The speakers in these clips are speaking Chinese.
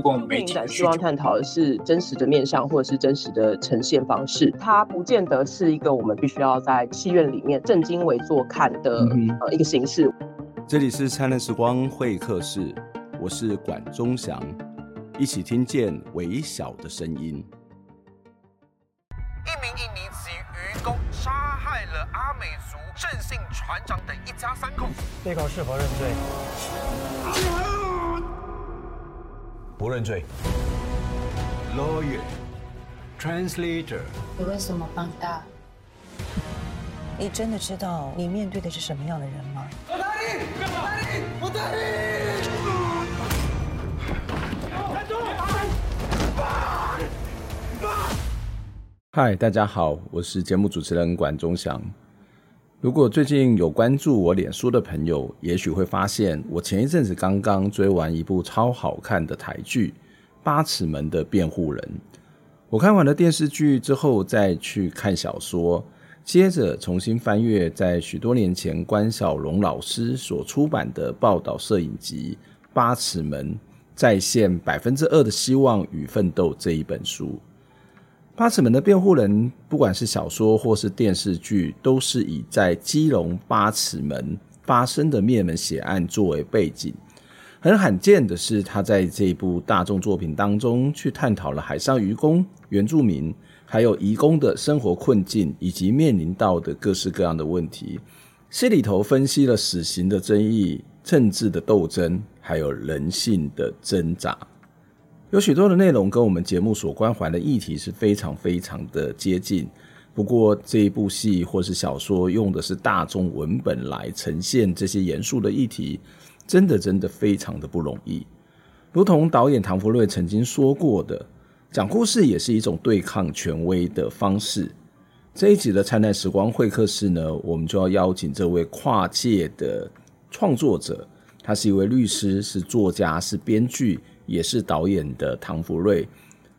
共媒体。希望探讨的是真实的面向，或者是真实的呈现方式。它不见得是一个我们必须要在戏院里面正襟危坐看的呃一个形式。这里是灿烂时光会客室，我是管中祥，一起听见微小的声音。一名印尼籍渔工杀害了阿美族郑姓船长等一家三口，被告是否认罪？不认罪。Lawyer, translator。你为什么帮他？你真的知道你面对的是什么样的人吗？我打你！我打你！我打你！嗨，大家好，我是节目主持人管中祥。如果最近有关注我脸书的朋友，也许会发现我前一阵子刚刚追完一部超好看的台剧《八尺门的辩护人》。我看完了电视剧之后，再去看小说，接着重新翻阅在许多年前关晓龙老师所出版的报道摄影集《八尺门：再现百分之二的希望与奋斗》这一本书。八尺门的辩护人，不管是小说或是电视剧，都是以在基隆八尺门发生的灭门血案作为背景。很罕见的是，他在这部大众作品当中，去探讨了海上渔工、原住民还有移工的生活困境，以及面临到的各式各样的问题。戏里头分析了死刑的争议、政治的斗争，还有人性的挣扎。有许多的内容跟我们节目所关怀的议题是非常非常的接近，不过这一部戏或是小说用的是大众文本来呈现这些严肃的议题，真的真的非常的不容易。如同导演唐福瑞曾经说过的，讲故事也是一种对抗权威的方式。这一集的灿烂时光会客室呢，我们就要邀请这位跨界的创作者，他是一位律师，是作家，是编剧。也是导演的唐福瑞，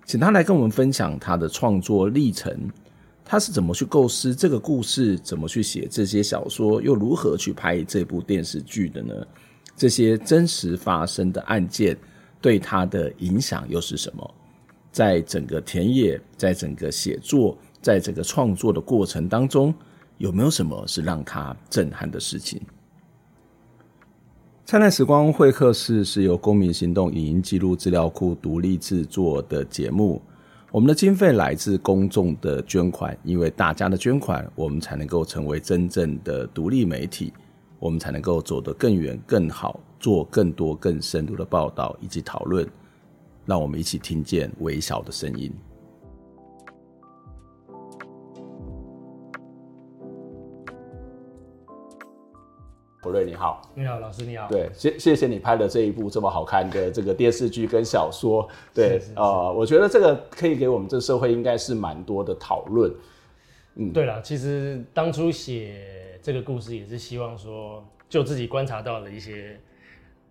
请他来跟我们分享他的创作历程，他是怎么去构思这个故事，怎么去写这些小说，又如何去拍这部电视剧的呢？这些真实发生的案件对他的影响又是什么？在整个田野，在整个写作，在整个创作的过程当中，有没有什么是让他震撼的事情？灿烂时光会客室是由公民行动影音记录资料库独立制作的节目。我们的经费来自公众的捐款，因为大家的捐款，我们才能够成为真正的独立媒体，我们才能够走得更远、更好，做更多、更深入的报道以及讨论。让我们一起听见微小的声音。福瑞你好，你好，老师你好。对，谢谢谢你拍的这一部这么好看的这个电视剧跟小说。对，呃，我觉得这个可以给我们这社会应该是蛮多的讨论。嗯，对了，其实当初写这个故事也是希望说，就自己观察到了一些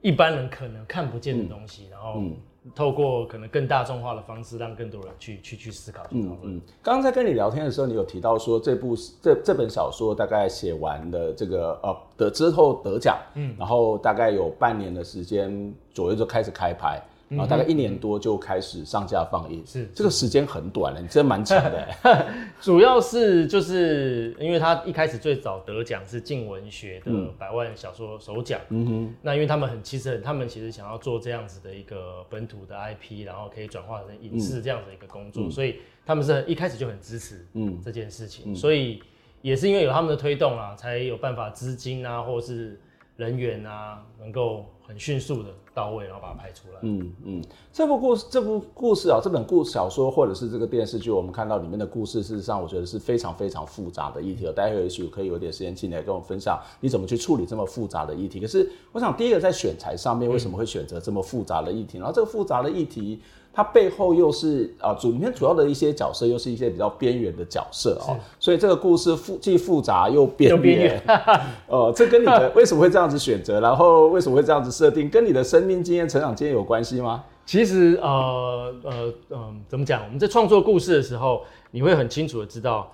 一般人可能看不见的东西，嗯、然后。嗯透过可能更大众化的方式，让更多人去去去思考。嗯嗯。刚刚在跟你聊天的时候，你有提到说这部这这本小说大概写完的这个呃得之后得奖，嗯，然后大概有半年的时间左右就开始开拍。然后大概一年多就开始上架放映，是这个时间很短了，你真蛮长的。主要是就是因为他一开始最早得奖是静文学的百万小说首奖，嗯哼，那因为他们很其实很他们其实想要做这样子的一个本土的 IP，然后可以转化成影视这样子的一个工作，所以他们是一开始就很支持嗯。这件事情，所以也是因为有他们的推动啊，才有办法资金啊或是人员啊能够。很迅速的到位，然后把它拍出来。嗯嗯，这部故事，这部故事啊，这本故小说或者是这个电视剧，我们看到里面的故事，事实上我觉得是非常非常复杂的议题。待会也许可以有点时间进来跟我分享，你怎么去处理这么复杂的议题。可是我想，第一个在选材上面，为什么会选择这么复杂的议题？然后这个复杂的议题。它背后又是啊，主里面主要的一些角色又是一些比较边缘的角色哦，所以这个故事复既复杂又边缘。呃，这跟你的为什么会这样子选择，然后为什么会这样子设定，跟你的生命经验、成长经验有关系吗？其实呃呃嗯，怎么讲？我们在创作故事的时候，你会很清楚的知道，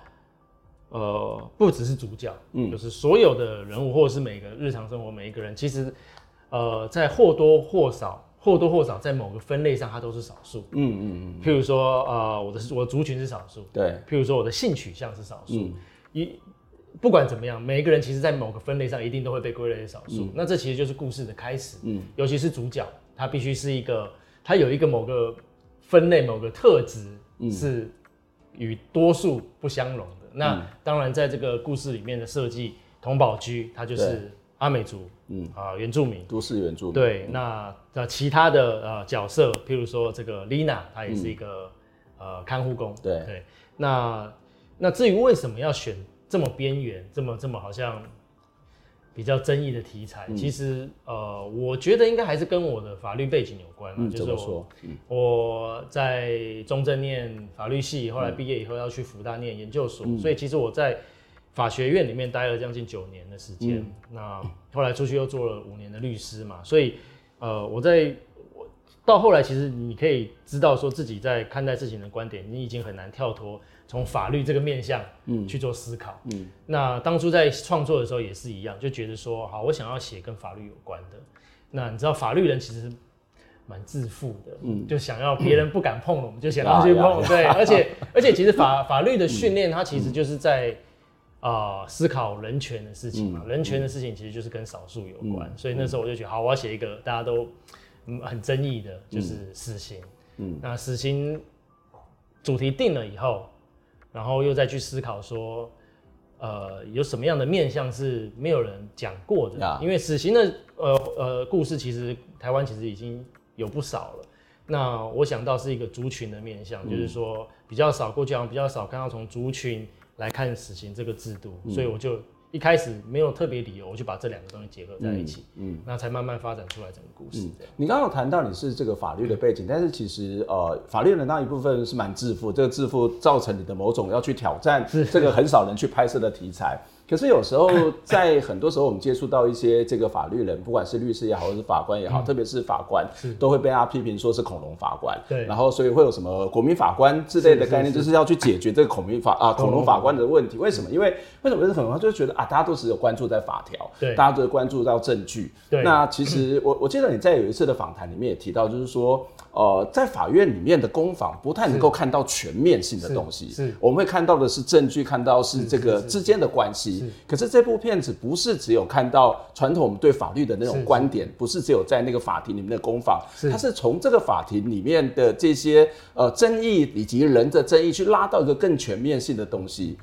呃，不只是主角，嗯，就是所有的人物，或者是每个日常生活每一个人，其实呃，在或多或少。或多或少在某个分类上，它都是少数。嗯嗯嗯。譬如说，呃，我的我的族群是少数。对。譬如说，我的性取向是少数。一、嗯、不管怎么样，每一个人其实，在某个分类上，一定都会被归类为少数。嗯、那这其实就是故事的开始。嗯。尤其是主角，他必须是一个，他有一个某个分类、某个特质是与多数不相容的。嗯、那当然，在这个故事里面的设计，童宝居他就是阿美族。嗯啊，原住民，都市原住民。对，嗯、那那其他的呃角色，譬如说这个 Lina，她也是一个、嗯、呃看护工。对对，那那至于为什么要选这么边缘、这么这么好像比较争议的题材，嗯、其实呃，我觉得应该还是跟我的法律背景有关。嗯，就是我说，嗯、我在中正念法律系，后来毕业以后要去福大念研究所，嗯、所以其实我在。法学院里面待了将近九年的时间，嗯、那后来出去又做了五年的律师嘛，所以，呃，我在我到后来，其实你可以知道说自己在看待事情的观点，你已经很难跳脱从法律这个面向去做思考。嗯，嗯那当初在创作的时候也是一样，就觉得说，好，我想要写跟法律有关的。那你知道法律人其实蛮自负的，嗯，就想要别人不敢碰了，我们就想要去碰，对，而且 而且其实法法律的训练，它其实就是在。啊、呃，思考人权的事情嘛，嗯、人权的事情其实就是跟少数有关，嗯、所以那时候我就觉得，好，我要写一个大家都很争议的，就是死刑。嗯，那死刑主题定了以后，然后又再去思考说，呃，有什么样的面向是没有人讲过的？啊、因为死刑的呃呃故事，其实台湾其实已经有不少了。那我想到是一个族群的面向，嗯、就是说比较少，过去好像比较少看到从族群。来看死刑这个制度，嗯、所以我就一开始没有特别理由，我就把这两个东西结合在一起，嗯，嗯，那才慢慢发展出来整个故事。嗯、你刚刚有谈到你是这个法律的背景，嗯、但是其实呃，法律的那一部分是蛮自负，这个自负造成你的某种要去挑战这个很少人去拍摄的题材。可是有时候，在很多时候，我们接触到一些这个法律人，不管是律师也好，或是法官也好，特别是法官，都会被他批评说是恐龙法官。对，然后所以会有什么国民法官之类的概念，就是要去解决这个恐民法啊恐龙法官的问题。为什么？因为为什么是恐龙？他就是觉得啊，大家都只有关注在法条，对，大家都关注到证据。对，那其实我 我记得你在有一次的访谈里面也提到，就是说。呃，在法院里面的攻防不太能够看到全面性的东西，是，是我们会看到的是证据，看到是这个之间的关系。可是这部片子不是只有看到传统我们对法律的那种观点，不是只有在那个法庭里面的攻防，是它是从这个法庭里面的这些呃争议以及人的争议去拉到一个更全面性的东西。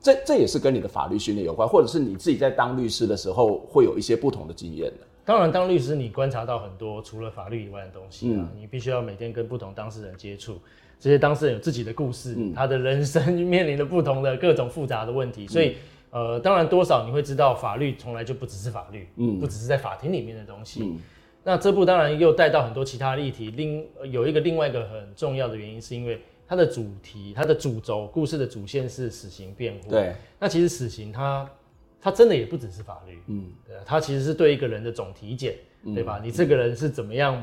这这也是跟你的法律训练有关，或者是你自己在当律师的时候会有一些不同的经验的。当然，当律师你观察到很多除了法律以外的东西啊，嗯、你必须要每天跟不同当事人接触，这些当事人有自己的故事，嗯、他的人生 面临的不同的各种复杂的问题，所以，嗯、呃，当然多少你会知道法律从来就不只是法律，嗯，不只是在法庭里面的东西。嗯、那这部当然又带到很多其他的议题，另有一个另外一个很重要的原因，是因为它的主题、它的主轴、故事的主线是死刑辩护。对，那其实死刑它。它真的也不只是法律，嗯，对，它其实是对一个人的总体检，嗯、对吧？你这个人是怎么样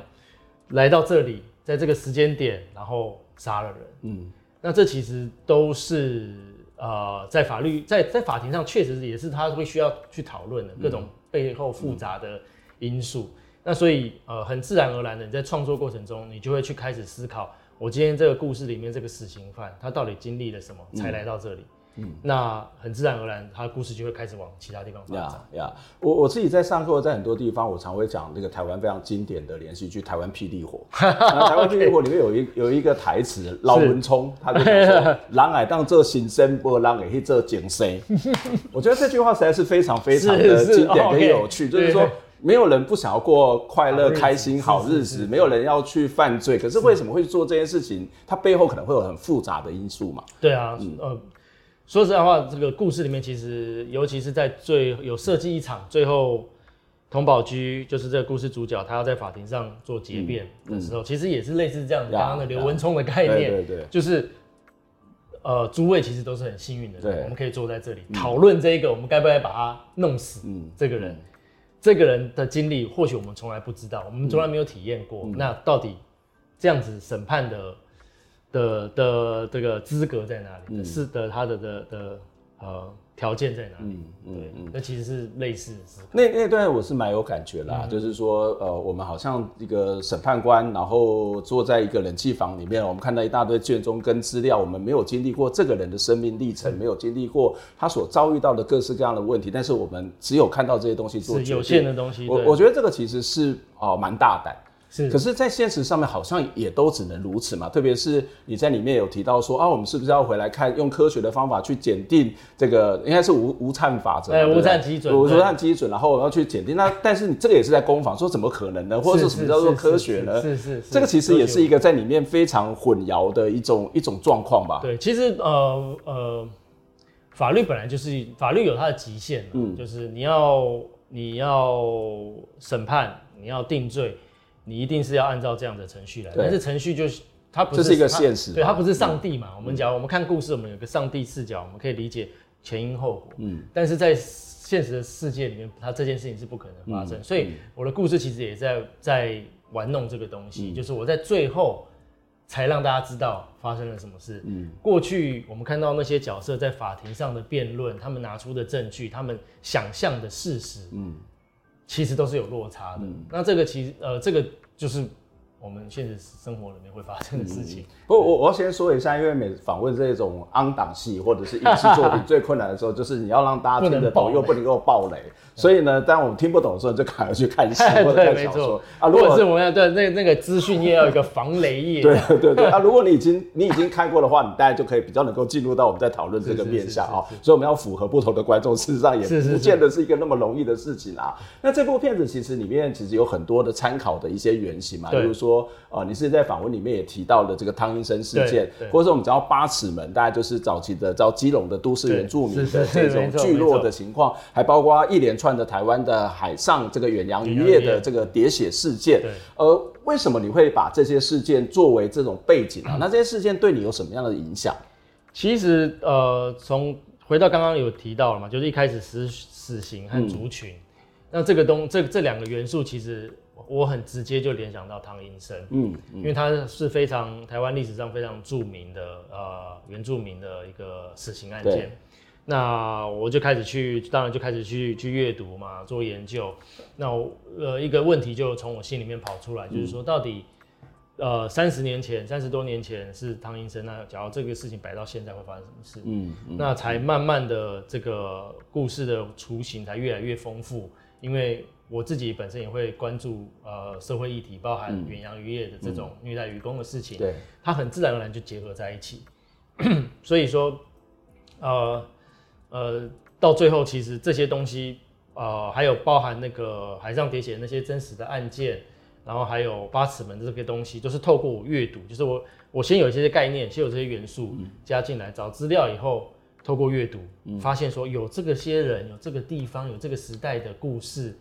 来到这里，在这个时间点，然后杀了人，嗯，那这其实都是呃，在法律在在法庭上确实也是他会需要去讨论的各种背后复杂的因素。嗯、那所以呃，很自然而然的，你在创作过程中，你就会去开始思考，我今天这个故事里面这个死刑犯他到底经历了什么，才来到这里。嗯嗯，那很自然而然，他的故事就会开始往其他地方发展。呀呀，我我自己在上课，在很多地方，我常会讲那个台湾非常经典的连续剧《台湾霹雳火》。台湾霹雳火里面有一 有一个台词，老文聪他就说：“狼爱当做新生，不人爱去做精生。”我觉得这句话实在是非常非常的经典跟有趣，就是说。没有人不想要过快乐、开心、好日子，没有人要去犯罪。可是为什么会做这件事情？它背后可能会有很复杂的因素嘛？对啊，嗯、呃，说实在话，这个故事里面其实，尤其是在最有设计一场最后，童宝驹就是这个故事主角，他要在法庭上做结辩的时候，嗯嗯、其实也是类似这样子刚刚的刘文聪的概念，对对对，就是。呃，诸位其实都是很幸运的人，我们可以坐在这里讨论这一个，我们该不该把他弄死？嗯，这个人，这个人的经历，或许我们从来不知道，我们从来没有体验过。那到底这样子审判的的的这个资格在哪里？是的，他的的的呃。条件在哪里？嗯嗯嗯，那其实是类似的。那那段我是蛮有感觉啦，嗯、就是说，呃，我们好像一个审判官，然后坐在一个冷气房里面，我们看到一大堆卷宗跟资料，我们没有经历过这个人的生命历程，嗯、没有经历过他所遭遇到的各式各样的问题，但是我们只有看到这些东西是有限的东西。我我觉得这个其实是哦蛮大胆。是，可是，在现实上面好像也都只能如此嘛。特别是你在里面有提到说啊，我们是不是要回来看，用科学的方法去检定这个，应该是无无掺法则，对，无掺基准，无掺基准，然后我要去检定。那但是你这个也是在攻防，说怎么可能呢？或者是什么叫做科学呢？是是，这个其实也是一个在里面非常混淆的一种一种状况吧。对，其实呃呃，法律本来就是法律有它的极限，嗯，就是你要你要审判，你要定罪。你一定是要按照这样的程序来，但是程序就是它不是，这是一个现实，对，它不是上帝嘛。我们讲，我们看故事，我们有个上帝视角，我们可以理解前因后果。嗯，但是在现实的世界里面，它这件事情是不可能发生。所以我的故事其实也在在玩弄这个东西，就是我在最后才让大家知道发生了什么事。嗯，过去我们看到那些角色在法庭上的辩论，他们拿出的证据，他们想象的事实，嗯。其实都是有落差的。嗯、那这个其实呃，这个就是。我们现实生活里面会发生的事情。不，我我要先说一下，因为每访问这种昂档戏或者是影视作品，最困难的时候就是你要让大家听得懂，又不能够爆雷。所以呢，当我们听不懂的时候，就赶快去看戏 或者看小说啊。如果是我们要对那那个资讯业要有一个防雷业。对对对啊，如果你已经你已经看过的话，你大家就可以比较能够进入到我们在讨论这个面向啊。所以我们要符合不同的观众，事实上也不见得是一个那么容易的事情啊。那这部片子其实里面其实有很多的参考的一些原型嘛，比如说。说啊，你是在访问里面也提到了这个汤英生事件，或者说我们讲到八尺门，大概就是早期的叫基隆的都市原住民的这种聚落的情况，还包括一连串的台湾的海上这个远洋渔业的这个喋血事件。呃，为什么你会把这些事件作为这种背景啊？那这些事件对你有什么样的影响？其实呃，从回到刚刚有提到了嘛，就是一开始死死刑和族群，嗯、那这个东这这两个元素其实。我很直接就联想到汤英生，嗯，嗯，因为他是非常台湾历史上非常著名的呃原住民的一个死刑案件，那我就开始去，当然就开始去去阅读嘛，做研究。那呃一个问题就从我心里面跑出来，嗯、就是说到底呃三十年前三十多年前是汤英生，那假如这个事情摆到现在会发生什么事？嗯，嗯，那才慢慢的这个故事的雏形才越来越丰富，因为。我自己本身也会关注呃社会议题，包含远洋渔业的这种虐待渔工的事情，对，它很自然而然就结合在一起。所以说，呃呃，到最后其实这些东西，呃，还有包含那个海上喋血那些真实的案件，然后还有八尺门的这些东西，都是透过我阅读，就是我我先有一些概念，先有这些元素加进来，找资料以后，透过阅读发现说有这个些人，有这个地方，有这个时代的故事。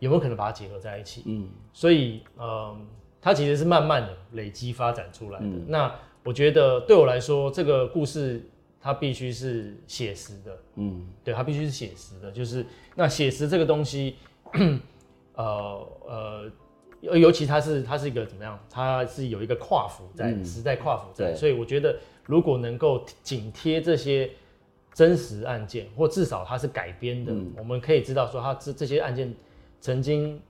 有没有可能把它结合在一起？嗯，所以，呃，它其实是慢慢的累积发展出来的。嗯、那我觉得对我来说，这个故事它必须是写实的。嗯，对，它必须是写实的。就是那写实这个东西，呃呃，尤其它是它是一个怎么样？它是有一个跨幅在、嗯、时代跨幅在，所以我觉得如果能够紧贴这些真实案件，或至少它是改编的，嗯、我们可以知道说它这这些案件。曾经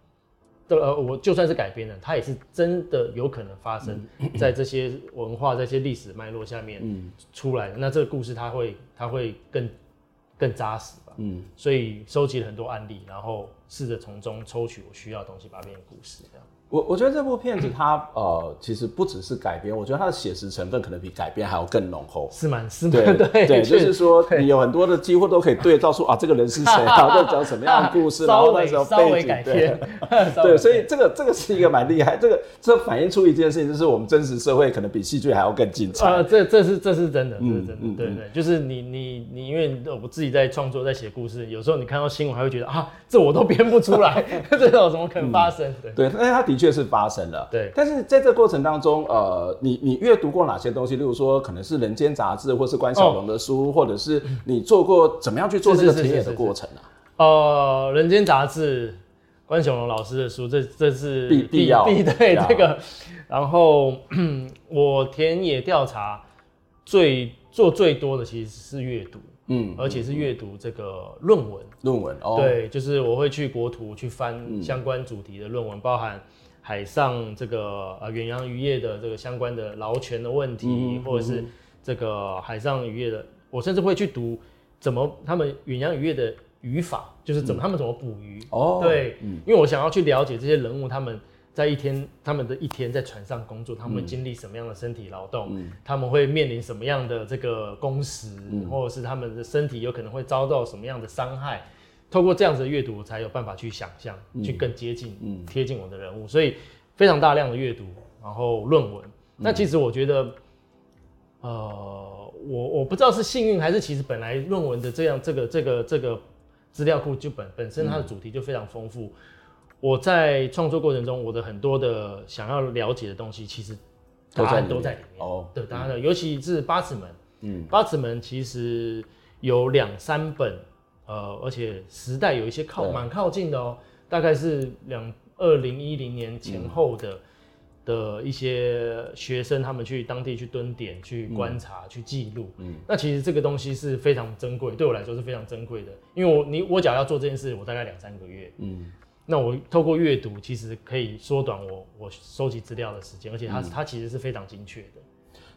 的呃，我就算是改编的，它也是真的有可能发生在这些文化、这些历史脉络下面出来的。那这个故事它会它会更更扎实吧？嗯，所以收集了很多案例，然后试着从中抽取我需要的东西，把它变成故事这样。我我觉得这部片子它呃其实不只是改编，我觉得它的写实成分可能比改编还要更浓厚。是蛮是蛮对对对，就是说你有很多的几乎都可以对照出啊这个人是谁，啊在讲什么样的故事，然后那时候稍微改编，对，所以这个这个是一个蛮厉害，这个这反映出一件事情，就是我们真实社会可能比戏剧还要更精彩。呃，这这是这是真的，这是真的，对对，就是你你你，因为我自己在创作在写故事，有时候你看到新闻还会觉得啊，这我都编不出来，这种怎么可能发生？对对，但是他的确是发生了。对，但是在这个过程当中，呃，你你阅读过哪些东西？例如说，可能是《人间杂志》，或是关晓彤的书，哦、或者是你做过怎么样去做这个田野的过程啊？呃，《人间杂志》，关晓彤老师的书，这这是必必要必对这个。然后 我田野调查最做最多的其实是阅读，嗯，而且是阅读这个论文，论文哦，对，就是我会去国图去翻相关主题的论文，嗯、包含。海上这个呃远洋渔业的这个相关的劳权的问题，嗯、或者是这个海上渔业的，我甚至会去读怎么他们远洋渔业的渔法，就是怎么、嗯、他们怎么捕鱼。哦，对，嗯、因为我想要去了解这些人物他们在一天他们的一天在船上工作，他们会经历什么样的身体劳动，嗯、他们会面临什么样的这个工时，嗯、或者是他们的身体有可能会遭到什么样的伤害。透过这样子的阅读，才有办法去想象，嗯、去更接近、贴近、嗯、我的人物，所以非常大量的阅读，然后论文。嗯、那其实我觉得，呃，我我不知道是幸运还是其实本来论文的这样这个这个这个资料库就本本身它的主题就非常丰富。嗯、我在创作过程中，我的很多的想要了解的东西，其实答案都在里面。哦，对，答案的，尤其是八尺门，嗯，八尺门其实有两三本。呃，而且时代有一些靠蛮靠近的哦，大概是两二零一零年前后的的一些学生，他们去当地去蹲点、去观察、去记录。嗯，那其实这个东西是非常珍贵，对我来说是非常珍贵的，因为我你我假如要做这件事，我大概两三个月。嗯，那我透过阅读，其实可以缩短我我收集资料的时间，而且它它其实是非常精确的。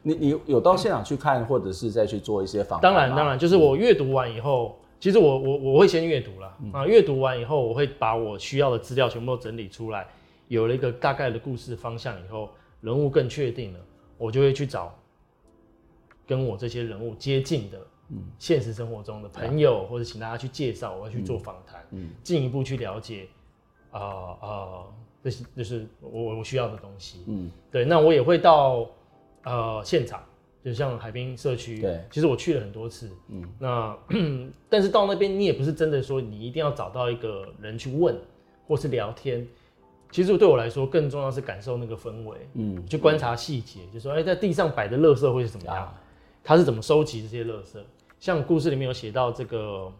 你你有到现场去看，或者是再去做一些访谈？当然当然，就是我阅读完以后。其实我我我会先阅读了、嗯、啊，阅读完以后，我会把我需要的资料全部都整理出来，有了一个大概的故事方向以后，人物更确定了，我就会去找跟我这些人物接近的，嗯，现实生活中的朋友，嗯、或者请大家去介绍，我要去做访谈，嗯，进一步去了解，啊、呃、啊、呃，这是就是我我需要的东西，嗯，对，那我也会到呃现场。就像海滨社区，对，其实我去了很多次，嗯，那 但是到那边你也不是真的说你一定要找到一个人去问或是聊天，其实对我来说更重要是感受那个氛围，嗯，去观察细节，就说哎，在地上摆的垃圾会是怎么样，他是怎么收集这些垃圾？像故事里面有写到这个，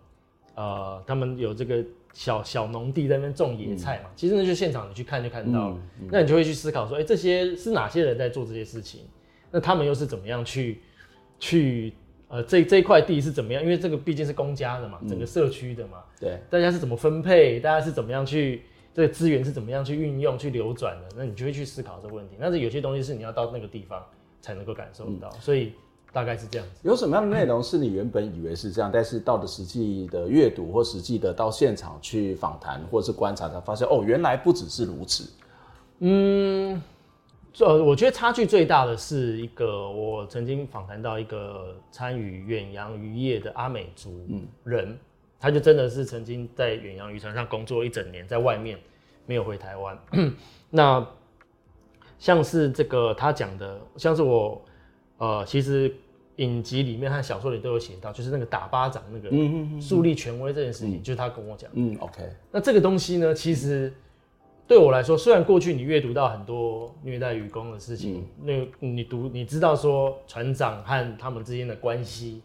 呃，他们有这个小小农地在那边种野菜嘛，其实那就现场你去看就看到了，那你就会去思考说，哎，这些是哪些人在做这些事情？那他们又是怎么样去去呃这这一块地是怎么样？因为这个毕竟是公家的嘛，整个社区的嘛，嗯、对，大家是怎么分配？大家是怎么样去这个资源是怎么样去运用、去流转的？那你就会去思考这个问题。但是有些东西是你要到那个地方才能够感受到，嗯、所以大概是这样子。有什么样的内容是你原本以为是这样，但是到了实际的阅读或实际的到现场去访谈或者是观察，才发现哦，原来不只是如此。嗯。呃，我觉得差距最大的是一个，我曾经访谈到一个参与远洋渔业的阿美族人，嗯、他就真的是曾经在远洋渔船上工作一整年，在外面没有回台湾。那像是这个他讲的，像是我呃，其实影集里面和小说里都有写到，就是那个打巴掌那个树立权威这件事情，就是他跟我讲。嗯，OK。那这个东西呢，其实。对我来说，虽然过去你阅读到很多虐待渔工的事情，嗯、那你读你知道说船长和他们之间的关系，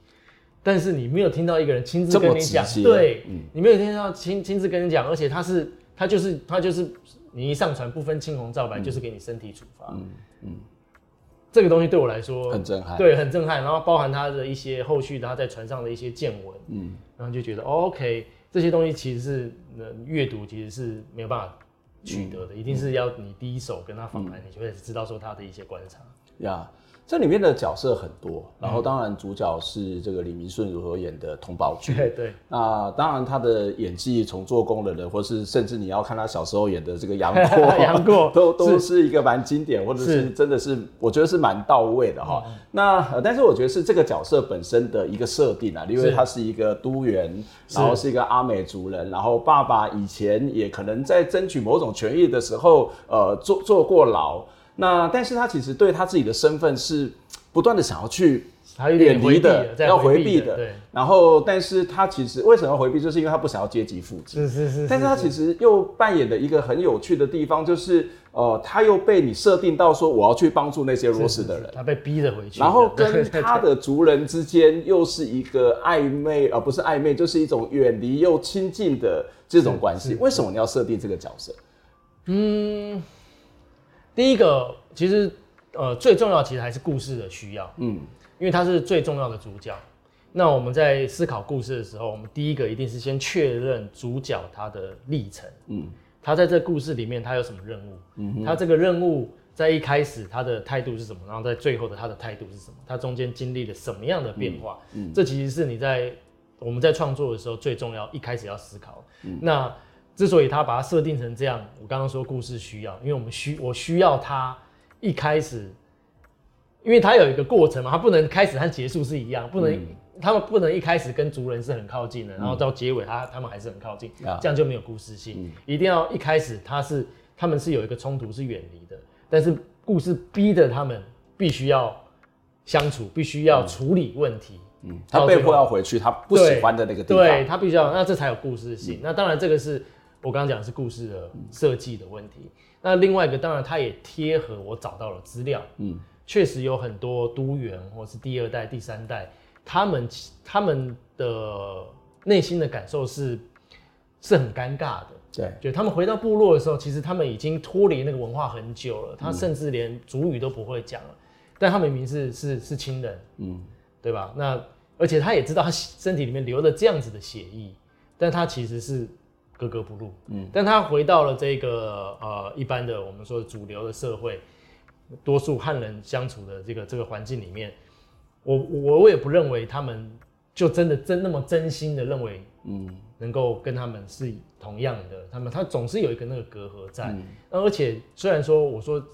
但是你没有听到一个人亲自跟你讲，对，嗯、你没有听到亲亲自跟你讲，而且他是他就是他就是你一上船不分青红皂白，嗯、就是给你身体处罚，嗯嗯，这个东西对我来说很震撼，对，很震撼，然后包含他的一些后续他在船上的一些见闻，嗯，然后就觉得、哦、OK，这些东西其实是阅读其实是没有办法。取得的，一定是要你第一手跟他访谈，你就会知道说他的一些观察。呀。这里面的角色很多，然后当然主角是这个李明顺如何演的佟宝駒。对对。那当然他的演技从做工的人，或是甚至你要看他小时候演的这个杨过，杨过都都是一个蛮经典，或者是真的是我觉得是蛮到位的哈。那但是我觉得是这个角色本身的一个设定啊，因为他是一个都员，然后是一个阿美族人，然后爸爸以前也可能在争取某种权益的时候，呃，坐坐过牢。那但是他其实对他自己的身份是不断的想要去远离的，要回避的。对。然后，但是他其实为什么要回避，就是因为他不想要阶级复制。是是是。但是他其实又扮演的一个很有趣的地方，就是呃，他又被你设定到说我要去帮助那些弱势的人，他被逼着回去。然后跟 他的族人之间又是一个暧昧，而、呃、不是暧昧，就是一种远离又亲近的这种关系。为什么你要设定这个角色？嗯。第一个其实，呃，最重要其实还是故事的需要，嗯，因为他是最重要的主角。那我们在思考故事的时候，我们第一个一定是先确认主角他的历程，嗯，他在这故事里面他有什么任务，嗯，他这个任务在一开始他的态度是什么，然后在最后的他的态度是什么，他中间经历了什么样的变化，嗯，嗯，这其实是你在我们在创作的时候最重要一开始要思考，嗯，那。之所以他把它设定成这样，我刚刚说故事需要，因为我们需我需要他一开始，因为他有一个过程嘛，他不能开始和结束是一样，不能、嗯、他们不能一开始跟族人是很靠近的，然后到结尾他他们还是很靠近，嗯、这样就没有故事性。嗯、一定要一开始他是他们是有一个冲突是远离的，但是故事逼着他们必须要相处，必须要处理问题。嗯，他被迫要回去，他不喜欢的那个地方，对，他必须要，那这才有故事性。嗯、那当然这个是。我刚刚讲的是故事的设计的问题，嗯、那另外一个当然它也贴合我找到了资料，嗯，确实有很多都员或是第二代、第三代，他们他们的内心的感受是是很尴尬的，对，就他们回到部落的时候，其实他们已经脱离那个文化很久了，他甚至连族语都不会讲了，嗯、但他明明是是是亲人，嗯，对吧？那而且他也知道他身体里面流了这样子的血液，但他其实是。格格不入，嗯，但他回到了这个呃一般的我们说主流的社会，多数汉人相处的这个这个环境里面，我我我也不认为他们就真的真那么真心的认为，嗯，能够跟他们是同样的，他们他总是有一个那个隔阂在，嗯，而且虽然说我说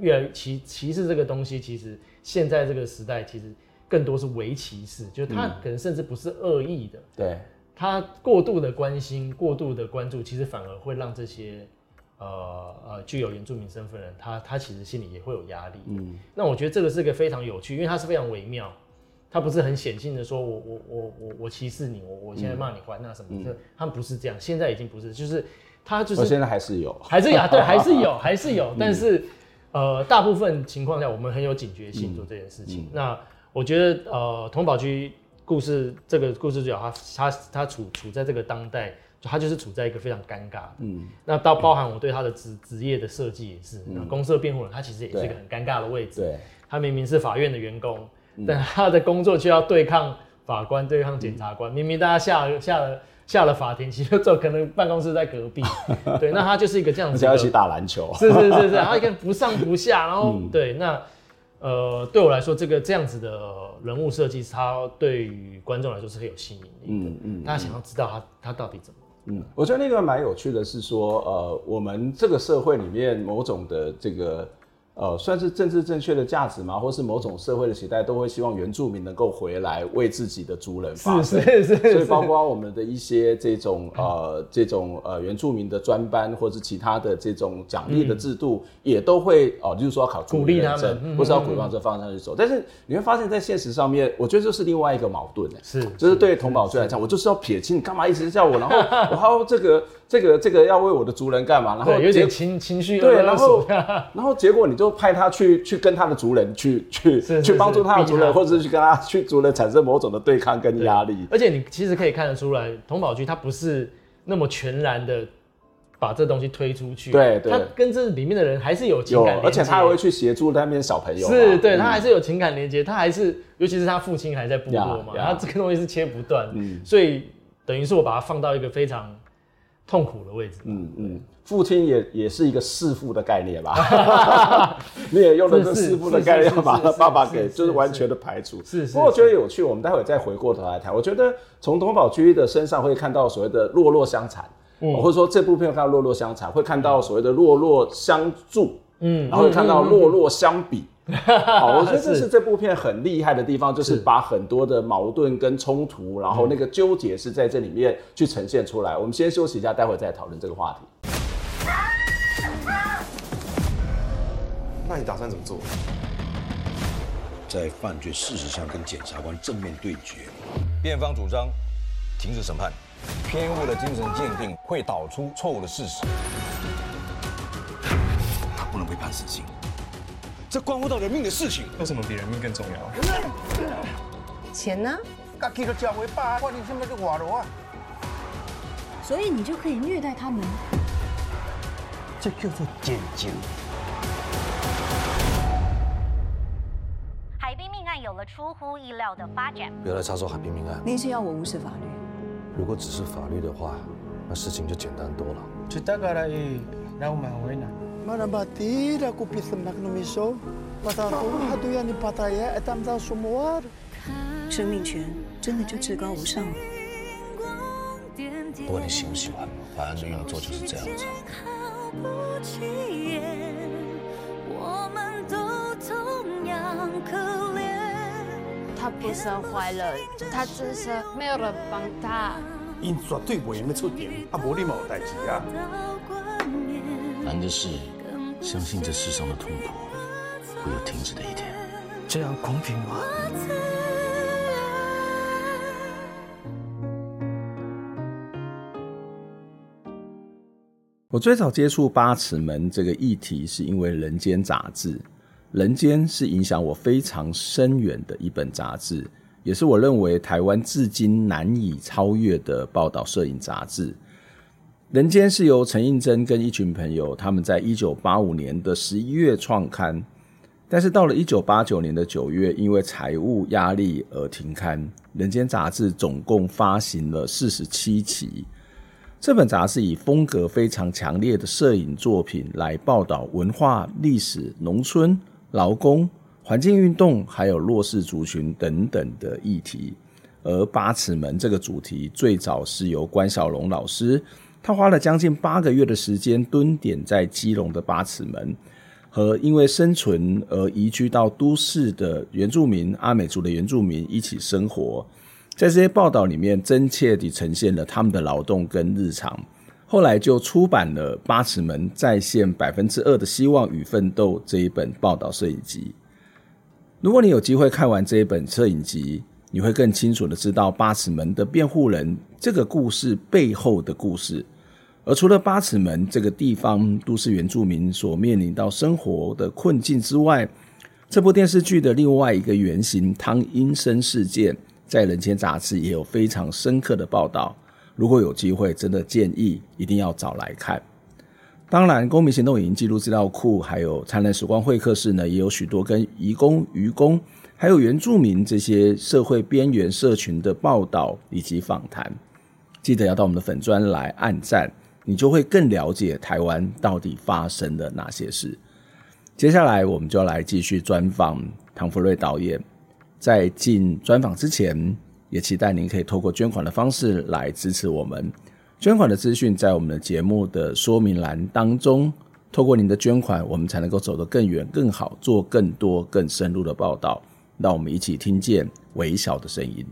越来越歧歧视这个东西，其实现在这个时代其实更多是伪歧视，就是他可能甚至不是恶意的，对。他过度的关心、过度的关注，其实反而会让这些呃呃具有原住民身份的人，他他其实心里也会有压力。嗯，那我觉得这个是个非常有趣，因为它是非常微妙，它不是很显性的说我我我我我歧视你，我我现在骂你坏那什么的，他们不是这样，现在已经不是，就是他就是现在还是有，还是有，对，还是有，还是有，但是呃大部分情况下我们很有警觉性做这件事情。那我觉得呃同宝駒。故事这个故事主角他他他处处在这个当代，他就是处在一个非常尴尬。嗯，那到包含我对他的职职业的设计也是，嗯，公设辩护人他其实也是一个很尴尬的位置。对，他明明是法院的员工，但他的工作却要对抗法官、对抗检察官。明明大家下了下了下了法庭，其实就可能办公室在隔壁。对，那他就是一个这样子。要一起打篮球。是是是是，然后一个不上不下，然后对那。呃，对我来说，这个这样子的人物设计，他对于观众来说是很有吸引力的。嗯嗯，大家想要知道他他到底怎么？嗯，我觉得那个蛮有趣的，是说，呃，我们这个社会里面某种的这个。呃，算是政治正确的价值吗？或是某种社会的期待，都会希望原住民能够回来为自己的族人发声。是是是。所以包括我们的一些这种呃这种呃原住民的专班，或是其他的这种奖励的制度，也都会哦，就是说要考族人认证，或是要鼓励往这方向去走。但是你会发现在现实上面，我觉得这是另外一个矛盾。是，就是对佟宝駒来讲，我就是要撇清，你干嘛一直叫我，然后 我还要这个。这个这个要为我的族人干嘛？然后有点情情绪，对，然后 然后结果你就派他去去跟他的族人去去去帮助他的族人，或者是去跟他去族人产生某种的对抗跟压力。而且你其实可以看得出来，童宝驹他不是那么全然的把这东西推出去，对对，他跟这里面的人还是有情感而且他还会去协助那边小朋友，是对他还是有情感连接，他还是尤其是他父亲还在部落嘛，然后这个东西是切不断，所以等于是我把它放到一个非常。痛苦的位置。嗯嗯，父亲也也是一个弑父的概念吧？你也用了这弑父的概念，要把他爸爸给就是完全的排除。是是。不过我觉得有趣，我们待会再回过头来谈。我觉得从佟宝駒的身上会看到所谓的弱弱相残，嗯，或者说这部片会看到弱弱相残，会看到所谓的弱弱相助，嗯，然后会看到弱弱相比。好，我觉得这是这部片很厉害的地方，就是把很多的矛盾跟冲突，然后那个纠结是在这里面去呈现出来。我们先休息一下，待会再讨论这个话题。那你打算怎么做？在犯罪事实上跟检察官正面对决。辩方主张停止审判，偏误的精神鉴定会导出错误的事实。他不能被判死刑。这关乎到人命的事情，有什么比人命更重要？钱呢？所以你就可以虐待他们？这叫做贱精。海滨命案有了出乎意料的发展。不要来插手海滨命案。你是要我无视法律？如果只是法律的话，那事情就简单多了。生命权真的就至高无上吗？不管你喜不喜欢，法案的运作就是这样子。他不是坏人，他只是没有人帮他。因绝对不会那么出点，他没你冇代志啊。难的是。相信这世上的痛苦会有停止的一天，这样公平吗？我最早接触八尺门这个议题，是因为《人间》杂志，《人间》是影响我非常深远的一本杂志，也是我认为台湾至今难以超越的报道摄影杂志。人间是由陈映真跟一群朋友，他们在一九八五年的十一月创刊，但是到了一九八九年的九月，因为财务压力而停刊。人间杂志总共发行了四十七期。这本杂志以风格非常强烈的摄影作品来报道文化、历史、农村、劳工、环境运动，还有弱势族群等等的议题。而八尺门这个主题最早是由关小龙老师。他花了将近八个月的时间蹲点在基隆的八尺门，和因为生存而移居到都市的原住民阿美族的原住民一起生活。在这些报道里面，真切地呈现了他们的劳动跟日常。后来就出版了《八尺门再现百分之二的希望与奋斗》这一本报道摄影集。如果你有机会看完这一本摄影集，你会更清楚地知道八尺门的辩护人这个故事背后的故事。而除了八尺门这个地方都市原住民所面临到生活的困境之外，这部电视剧的另外一个原型汤英伸事件，在《人间》杂志也有非常深刻的报道。如果有机会，真的建议一定要找来看。当然，公民行动影音记录资料库还有灿烂时光会客室呢，也有许多跟移工、渔工还有原住民这些社会边缘社群的报道以及访谈。记得要到我们的粉专来按赞。你就会更了解台湾到底发生了哪些事。接下来，我们就来继续专访唐福瑞导演。在进专访之前，也期待您可以透过捐款的方式来支持我们。捐款的资讯在我们的节目的说明栏当中。透过您的捐款，我们才能够走得更远、更好，做更多、更深入的报道。让我们一起听见微小的声音。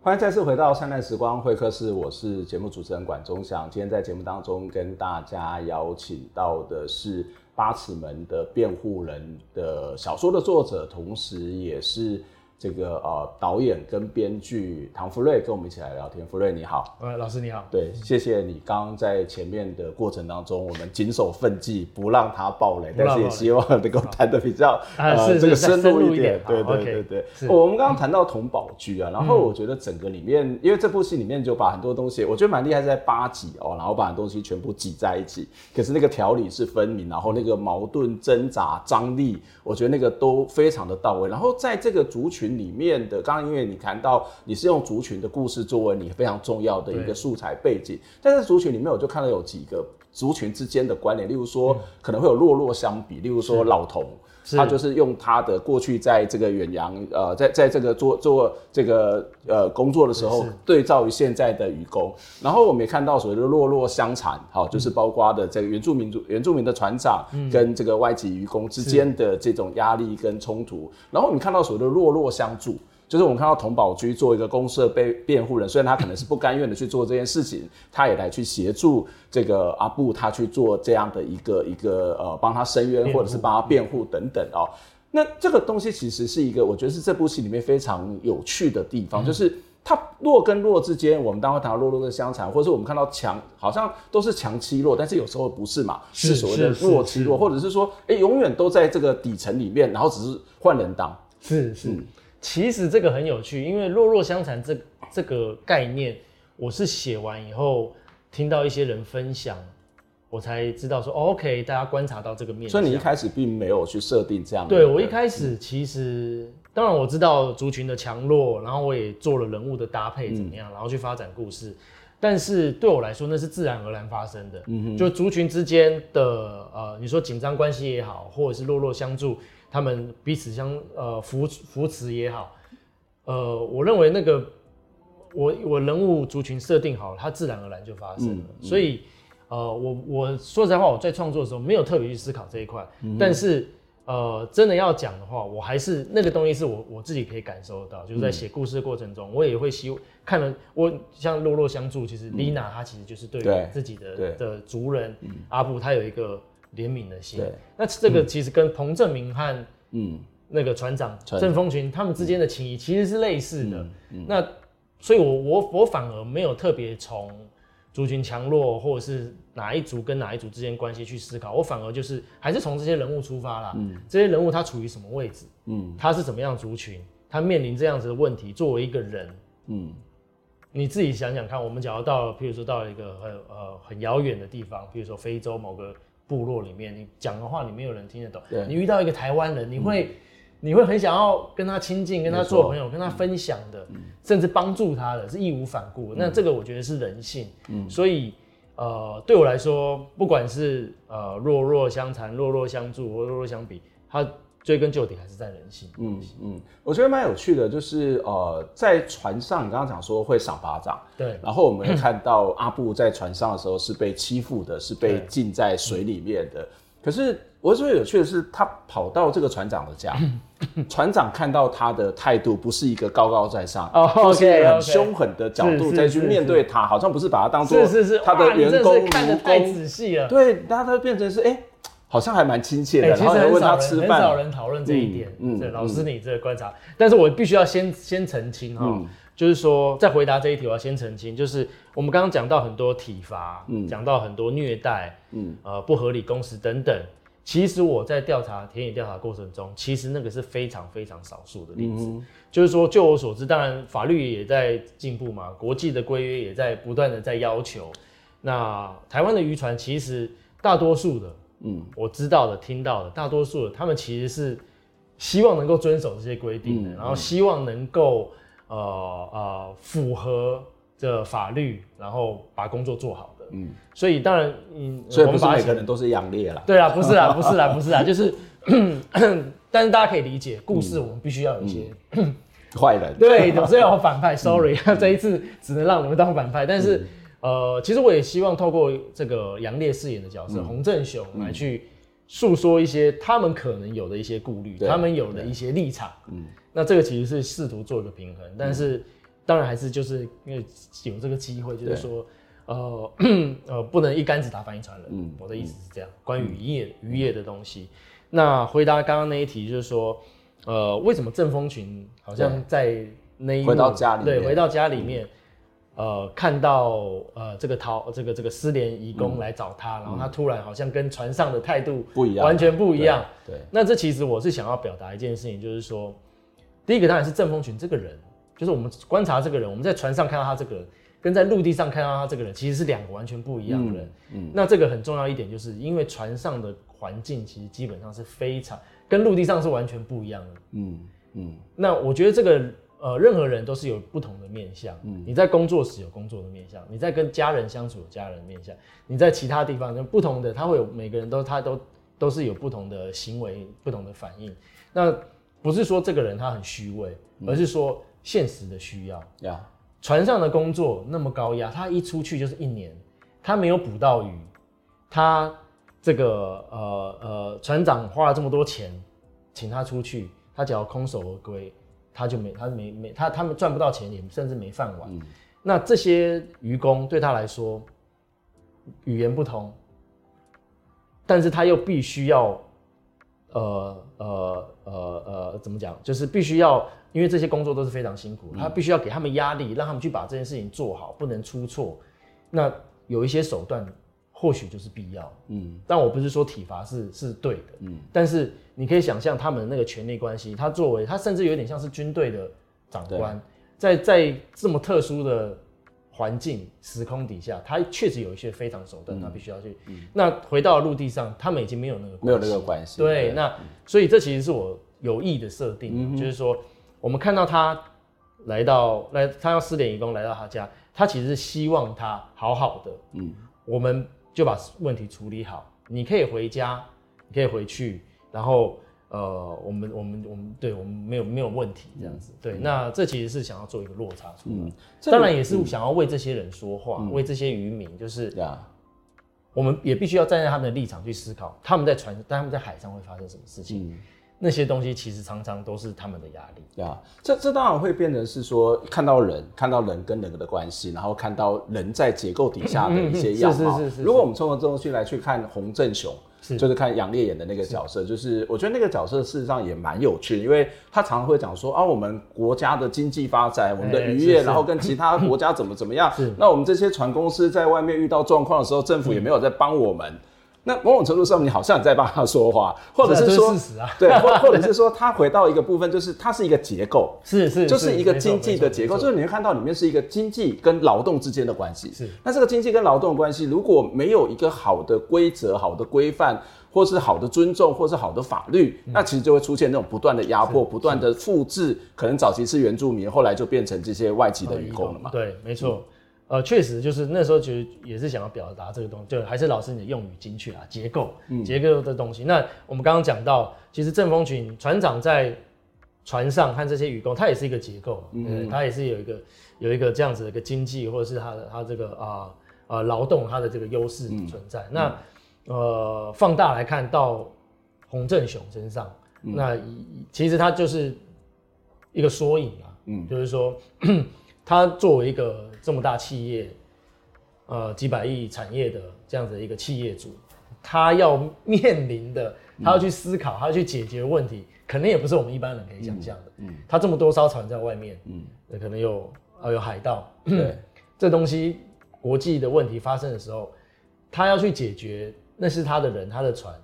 欢迎再次回到灿烂时光会客室，我是节目主持人管中祥。今天在节目当中跟大家邀请到的是八尺门的辩护人的小说的作者，同时也是这个呃导演跟编剧唐福瑞跟我们一起来聊天。福瑞你好，呃，老师你好，对，谢谢你刚刚在前面的过程当中，我们谨守分际，不让他爆雷，但是也希望能够谈的比较呃这个深入一点。对对对对，我们刚刚谈到童宝居啊，然后我觉得整个里面，因为这部戏里面就把很多东西，我觉得蛮厉害，在八集哦，然后把很多东西全部挤在一起，可是那个条理是分明，然后那个矛盾挣扎张力，我觉得那个都非常的到位，然后在这个族群。里面的，刚刚因为你谈到你是用族群的故事作为你非常重要的一个素材背景，但是族群里面我就看到有几个族群之间的关联，例如说可能会有弱弱相比，例如说老童。他就是用他的过去在这个远洋，呃，在在这个做做这个呃工作的时候，对照于现在的渔工，然后我们也看到所谓的落落相残，好，就是包括的这个原住民族原住民的船长跟这个外籍渔工之间的这种压力跟冲突，然后我们看到所谓的落落相助。就是我们看到童宝駒做一个公社被辩护人，虽然他可能是不甘愿的去做这件事情，他也来去协助这个阿布他去做这样的一个一个呃帮他伸冤或者是帮他辩护等等哦。那这个东西其实是一个我觉得是这部戏里面非常有趣的地方，就是他弱跟弱之间，我们当会谈到弱弱的相残，或者是我们看到强好像都是强欺弱，但是有时候不是嘛，是所谓的弱欺弱，或者是说哎永远都在这个底层里面，然后只是换人当，是是。其实这个很有趣，因为弱弱相残这这个概念，我是写完以后听到一些人分享，我才知道说，哦，OK，大家观察到这个面。所以你一开始并没有去设定这样的。对，我一开始其实，当然我知道族群的强弱，然后我也做了人物的搭配怎么样，然后去发展故事。但是对我来说，那是自然而然发生的。嗯哼，就族群之间的呃，你说紧张关系也好，或者是弱弱相助。他们彼此相呃扶扶持也好，呃，我认为那个我我人物族群设定好了，它自然而然就发生了。嗯嗯、所以呃，我我说实在话，我在创作的时候没有特别去思考这一块。嗯、但是呃，真的要讲的话，我还是那个东西是我我自己可以感受得到，就是在写故事的过程中，嗯、我也会希望看了我像弱弱相助，其实丽娜她其实就是对于自己的的族人、嗯、阿布，他有一个。怜悯的心，对，那这个其实跟彭正明和嗯那个船长郑风群他们之间的情谊其实是类似的。那所以我，我我我反而没有特别从族群强弱或者是哪一族跟哪一族之间关系去思考，我反而就是还是从这些人物出发啦。嗯，这些人物他处于什么位置？嗯，他是怎么样族群？他面临这样子的问题，作为一个人，嗯，你自己想想看，我们假如到了，譬如说到了一个很呃很遥远的地方，譬如说非洲某个。部落里面，你讲的话你没有人听得懂。你遇到一个台湾人，你会、嗯、你会很想要跟他亲近，跟他做朋友，跟他分享的，嗯、甚至帮助他的，是义无反顾。嗯、那这个我觉得是人性。嗯，所以呃，对我来说，不管是呃弱弱相残、弱弱相助或弱弱相比，他。追根究底还是在人性。嗯嗯，我觉得蛮有趣的，就是呃，在船上，你刚刚讲说会赏巴掌，对。然后我们会 看到阿布在船上的时候是被欺负的，是被浸在水里面的。可是我觉得有趣的是，他跑到这个船长的家，船长看到他的态度不是一个高高在上，哦，oh, okay, 是很凶狠的角度再去面对他，好像不是把他当做是是是他的员工，看得太仔细了。对，然后他变成是哎。欸好像还蛮亲切的，欸、其实很少人很少人讨论这一点。嗯，对，老师你这个观察，嗯、但是我必须要先先澄清哈，嗯、就是说在回答这一题，我要先澄清，就是我们刚刚讲到很多体罚，嗯，讲到很多虐待，嗯，呃，不合理工时等等。其实我在调查田野调查过程中，其实那个是非常非常少数的例子。嗯、就是说，就我所知，当然法律也在进步嘛，国际的规约也在不断的在要求。那台湾的渔船其实大多数的。嗯，我知道的、听到的，大多数的他们其实是希望能够遵守这些规定的，嗯、然后希望能够呃呃符合这法律，然后把工作做好的。嗯，所以当然，嗯，所以不是每个人都是杨烈啦。对啊，不是啊，不是啊，不是啊，就是，但是大家可以理解，故事我们必须要有一些坏、人，对，总是要有反派。Sorry，、嗯、这一次只能让你们当反派，但是。嗯呃，其实我也希望透过这个杨烈饰演的角色洪振雄来去诉说一些他们可能有的一些顾虑，他们有的一些立场。嗯，那这个其实是试图做一个平衡，但是当然还是就是因为有这个机会，就是说，呃 呃，不能一竿子打翻一船人。嗯，我的意思是这样。关于渔业渔业的东西，那回答刚刚那一题就是说，呃，为什么郑风群好像在那一回到家里面，对，回到家里面，嗯、呃，看到呃这个逃这个这个失联移工来找他，嗯、然后他突然好像跟船上的态度不一样，完全不一样。对，对那这其实我是想要表达一件事情，就是说，第一个当然是郑风群这个人，就是我们观察这个人，我们在船上看到他这个人。跟在陆地上看到他这个人，其实是两个完全不一样的人。嗯，嗯，那这个很重要一点，就是因为船上的环境其实基本上是非常跟陆地上是完全不一样的。嗯嗯。那我觉得这个呃，任何人都是有不同的面相。嗯，你在工作时有工作的面相，你在跟家人相处有家人的面相，你在其他地方就不同的，他会有每个人都他都都是有不同的行为、不同的反应。那不是说这个人他很虚伪，而是说现实的需要。呀。船上的工作那么高压，他一出去就是一年，他没有捕到鱼，他这个呃呃船长花了这么多钱请他出去，他只要空手而归，他就没他没没他他们赚不到钱，也甚至没饭碗。嗯、那这些愚公对他来说语言不通，但是他又必须要呃呃呃呃怎么讲，就是必须要。因为这些工作都是非常辛苦，他必须要给他们压力，让他们去把这件事情做好，不能出错。那有一些手段或许就是必要，嗯。但我不是说体罚是是对的，嗯。但是你可以想象他们那个权力关系，他作为他甚至有点像是军队的长官，在在这么特殊的环境时空底下，他确实有一些非常手段，他必须要去。那回到陆地上，他们已经没有那个没有那个关系。对，那所以这其实是我有意的设定，就是说。我们看到他来到来，他要失联移工来到他家，他其实是希望他好好的，嗯，我们就把问题处理好，你可以回家，你可以回去，然后呃，我们我们我们对我们没有没有问题这样子，对，那这其实是想要做一个落差出来，嗯，当然也是想要为这些人说话，为这些渔民，就是，我们也必须要站在他们的立场去思考，他们在船，但他们在海上会发生什么事情。那些东西其实常常都是他们的压力，对啊，这这当然会变成是说看到人，看到人跟人的关系，然后看到人在结构底下的一些样貌。是是是是。如果我们从这东西来去看洪振雄，是就是看杨烈演的那个角色，是就是我觉得那个角色事实上也蛮有趣的，因为他常常会讲说啊，我们国家的经济发展，我们的渔业，欸、然后跟其他国家怎么怎么样，是那我们这些船公司在外面遇到状况的时候，政府也没有在帮我们。那某种程度上，你好像在帮他说话，或者是说，是啊、对，或或者是说，他回到一个部分，就是它是一个结构，是是，就是一个经济的结构，就是你会看到里面是一个经济跟劳动之间的关系。是，那这个经济跟劳动的关系，如果没有一个好的规则、好的规范，或是好的尊重，或是好的法律，嗯、那其实就会出现那种不断的压迫、不断的复制。可能早期是原住民，后来就变成这些外籍的员工了嘛？对，没错。嗯呃，确实就是那时候其实也是想要表达这个东西，就还是老师你的用语精确啊，结构，嗯、结构的东西。那我们刚刚讲到，其实正风群船长在船上和这些渔工，他也是一个结构，嗯，他也是有一个有一个这样子的一个经济或者是他的他这个啊啊劳动他的这个优势存在。嗯、那呃放大来看到洪振雄身上，嗯、那其实他就是一个缩影啊，嗯，就是说。他作为一个这么大企业，呃，几百亿产业的这样子的一个企业主，他要面临的，他要去思考，嗯、他要去解决问题，可能也不是我们一般人可以想象的。嗯，嗯。他这么多艘船在外面，嗯，可能有啊有海盗，对，这东西国际的问题发生的时候，他要去解决，那是他的人，他的船，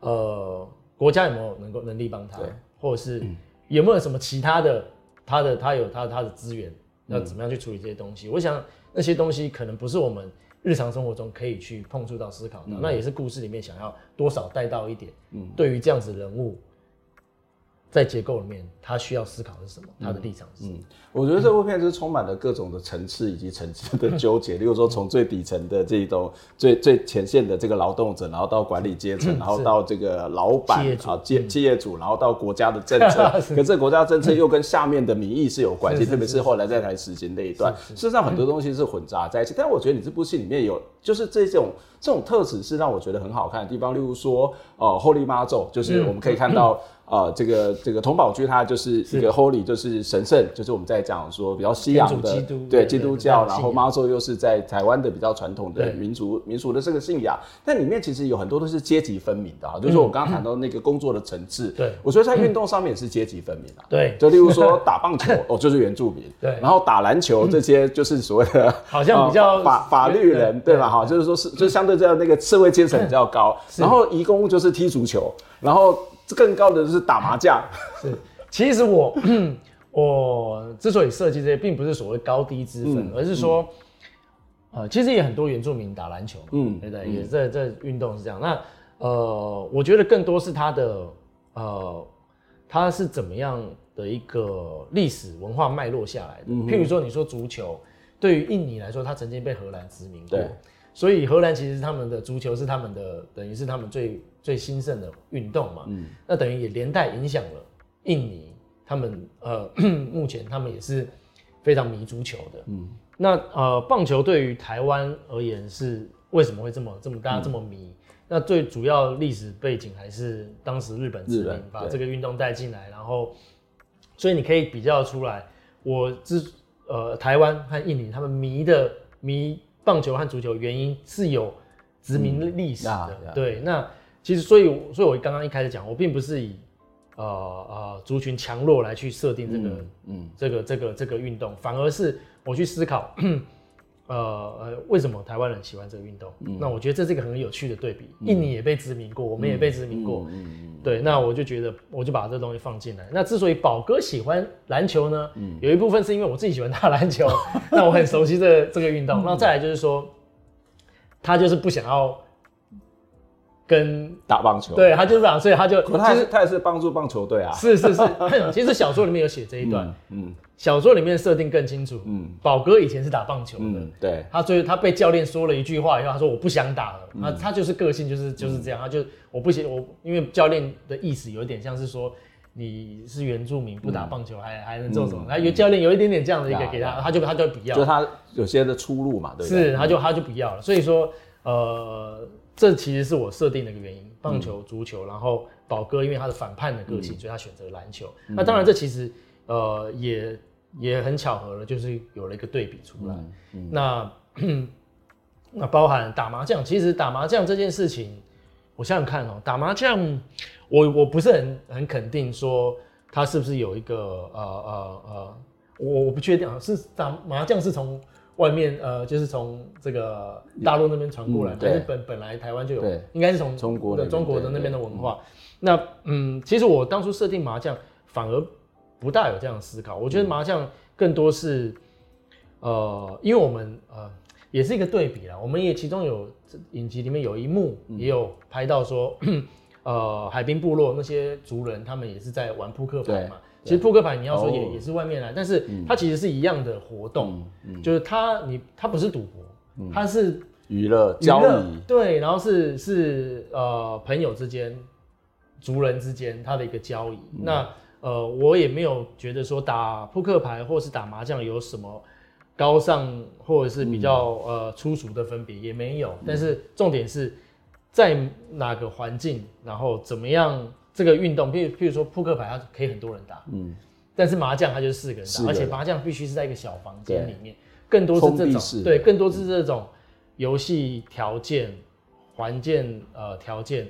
呃，国家有没有能够能力帮他，或者是有没有什么其他的，他的他有他他的资源。要怎么样去处理这些东西？嗯、我想那些东西可能不是我们日常生活中可以去碰触到、思考的，嗯、那也是故事里面想要多少带到一点。嗯，对于这样子人物。在结构里面，他需要思考的是什么？他的立场是什我觉得这部片是充满了各种的层次以及层次的纠结。例如说，从最底层的这种最最前线的这个劳动者，然后到管理阶层，然后到这个老板啊，企企业主，然后到国家的政策。可这国家政策又跟下面的民意是有关系，特别是后来在台实行那一段，事实上很多东西是混杂在一起。但我觉得你这部戏里面有，就是这种这种特质是让我觉得很好看的地方。例如说，呃，后利妈咒，就是我们可以看到。呃，这个这个佟宝駒他就是一个 Holy，就是神圣，就是我们在讲说比较西洋的，对基督教，然后妈祖又是在台湾的比较传统的民族民俗的这个信仰，但里面其实有很多都是阶级分明的啊，就是我刚刚谈到那个工作的层次，对，我觉得在运动上面也是阶级分明啊，对，就例如说 打棒球哦，就是原住民，对，然后打篮球这些就是所谓的 好像比较法法律人对吧？哈，就是说是就相对这样那个社会阶层比较高，然后移工就是踢足球，然后。更高的是打麻将。是，其实我 我之所以设计这些，并不是所谓高低之分，嗯、而是说，嗯、呃，其实也很多原住民打篮球，嗯，对不对？嗯、也在这运动是这样。那呃，我觉得更多是他的呃，他是怎么样的一个历史文化脉络下来的。嗯、譬如说，你说足球，对于印尼来说，他曾经被荷兰殖民过，对所以荷兰其实他们的足球是他们的，等于是他们最。最兴盛的运动嘛，嗯，那等于也连带影响了印尼，他们呃，目前他们也是非常迷足球的，嗯，那呃，棒球对于台湾而言是为什么会这么这么大家这么迷？嗯、那最主要历史背景还是当时日本殖民把这个运动带进来，然后，所以你可以比较出来，我之呃台湾和印尼他们迷的迷棒球和足球原因是有殖民历史的，嗯、对，那。其实，所以，所以我刚刚一开始讲，我并不是以呃呃族群强弱来去设定这个嗯，嗯这个这个这个运动，反而是我去思考，呃呃为什么台湾人喜欢这个运动？嗯、那我觉得这是一个很有趣的对比。嗯、印尼也被殖民过，我们也被殖民过，嗯嗯嗯、对。那我就觉得，我就把这东西放进来。那之所以宝哥喜欢篮球呢，嗯、有一部分是因为我自己喜欢打篮球，那我很熟悉这個、这个运动。那再来就是说，他就是不想要。跟打棒球，对他就是这样，所以他就他是他也是帮助棒球队啊，是是是，其实小说里面有写这一段，嗯，小说里面设定更清楚，嗯，宝哥以前是打棒球的，对，他最后他被教练说了一句话以后，他说我不想打了，他他就是个性就是就是这样，他就我不行，我因为教练的意思有点像是说你是原住民不打棒球还还能做什么，他有教练有一点点这样的一个给他，他就他就不要，就他有些的出路嘛，对，是他就他就不要了，所以说呃。这其实是我设定的一个原因，棒球、足球，然后宝哥因为他的反叛的个性，所以他选择篮球。那当然，这其实呃也也很巧合了，就是有了一个对比出来。那 那包含打麻将，其实打麻将这件事情，我想想看哦，打麻将，我我不是很很肯定说它是不是有一个呃呃呃，我我不确定啊，是打麻将是从。外面呃，就是从这个大陆那边传过来，还是本本来台湾就有，应该是从中国的中国的那边的文化。那嗯，其实我当初设定麻将，反而不大有这样的思考。我觉得麻将更多是呃，因为我们呃也是一个对比啦。我们也其中有影集里面有一幕也有拍到说，呃，海滨部落那些族人他们也是在玩扑克牌嘛。其实扑克牌你要说也也是外面来，但是它其实是一样的活动，就是它你它不是赌博，它是娱乐交易，对，然后是是呃朋友之间、族人之间他的一个交易。那呃我也没有觉得说打扑克牌或是打麻将有什么高尚或者是比较呃粗俗的分别，也没有。但是重点是在哪个环境，然后怎么样。这个运动，譬如譬如说扑克牌，它可以很多人打，嗯，但是麻将它就是四个人打，而且麻将必须是在一个小房间里面，更多是这种，对，更多是这种游戏条件、环境呃条件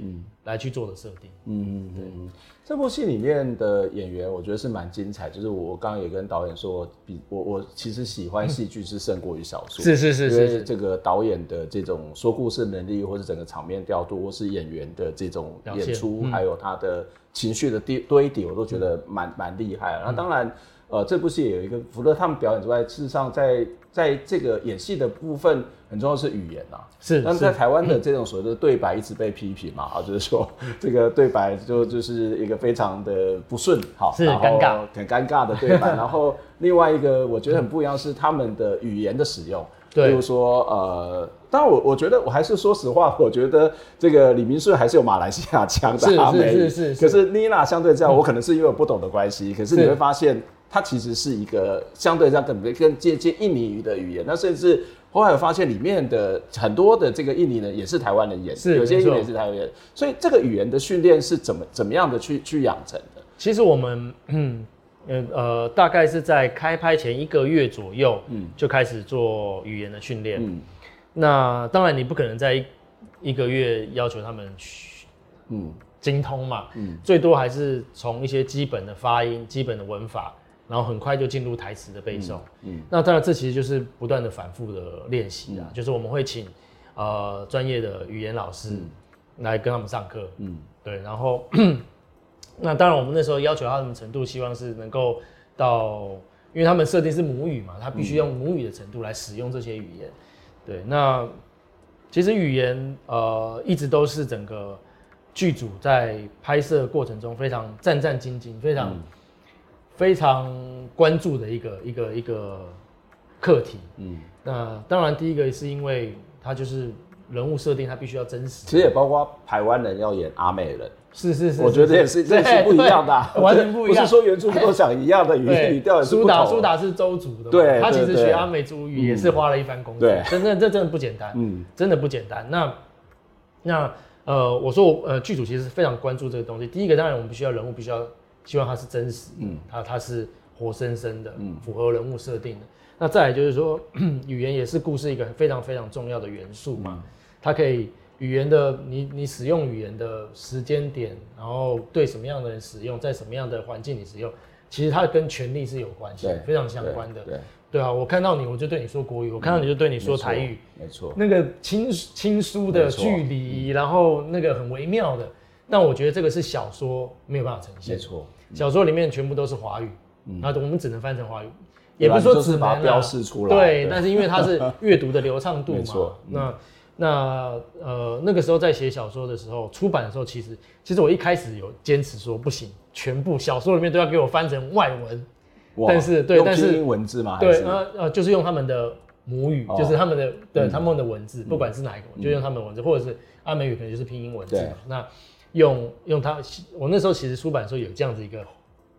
来去做的设定，嗯嗯对。这部戏里面的演员，我觉得是蛮精彩。就是我刚刚也跟导演说，比我我其实喜欢戏剧是胜过于小说，是是是是，因为这个导演的这种说故事能力，或是整个场面调度，或是演员的这种演出，还有他的情绪的堆堆叠，我都觉得蛮蛮厉害。那当然，呃，这部戏也有一个除了他们表演之外，事实上在在这个演戏的部分。很重要是语言呐，是。但是在台湾的这种所谓的对白一直被批评嘛，啊，就是说这个对白就就是一个非常的不顺，好，是尴尬，很尴尬的对白。然后另外一个我觉得很不一样是他们的语言的使用，对，比如说呃，但我我觉得我还是说实话，我觉得这个李明顺还是有马来西亚腔的，是是是是。可是妮娜相对这样，我可能是因为我不懂的关系，可是你会发现。它其实是一个相对上更更接近印尼语的语言。那甚至后来我发现里面的很多的这个印尼人也是台湾人演，是有些印尼也是台湾人。所以这个语言的训练是怎么怎么样的去去养成的？其实我们嗯呃大概是在开拍前一个月左右，嗯，就开始做语言的训练。嗯，那当然你不可能在一一个月要求他们去，嗯。精通嘛，嗯，最多还是从一些基本的发音、基本的文法，然后很快就进入台词的背诵，嗯，嗯，那当然这其实就是不断的反复的练习啊，嗯、就是我们会请呃专业的语言老师来跟他们上课，嗯，对，然后 那当然我们那时候要求他们程度，希望是能够到，因为他们设定是母语嘛，他必须用母语的程度来使用这些语言，对，那其实语言呃一直都是整个。剧组在拍摄过程中非常战战兢兢，非常、嗯、非常关注的一个一个一个课题。嗯，那当然第一个是因为他就是人物设定，他必须要真实。其实也包括台湾人要演阿美人，是是是，我觉得也是这是不一样的、啊，完全不一样。不是说原著都讲一样的语语调，苏打苏打是周族的，对，他其实学阿美族语也是花了一番功夫，对，真的这真的不简单，嗯，真的不简单。那那。呃，我说我呃，剧组其实非常关注这个东西。第一个，当然我们必须要人物必须要希望它是真实，嗯，它它是活生生的，嗯，符合人物设定的。那再来就是说，语言也是故事一个非常非常重要的元素嘛。嗯、它可以语言的你你使用语言的时间点，然后对什么样的人使用，在什么样的环境里使用，其实它跟权力是有关系，非常相关的。对。对对啊，我看到你，我就对你说国语；我看到你就对你说台语。没错，那个亲亲疏的距离，然后那个很微妙的。但我觉得这个是小说没有办法呈现。没错，小说里面全部都是华语，那我们只能翻成华语，也不是说只能把它标示出来。对，但是因为它是阅读的流畅度嘛。那那呃那个时候在写小说的时候，出版的时候，其实其实我一开始有坚持说不行，全部小说里面都要给我翻成外文。但是对，但是拼音文字嘛，对，呃呃，就是用他们的母语，就是他们的对他们的文字，不管是哪一个，就用他们的文字，或者是阿美语，可能就是拼音文字嘛。那用用它，我那时候其实出版的时候有这样子一个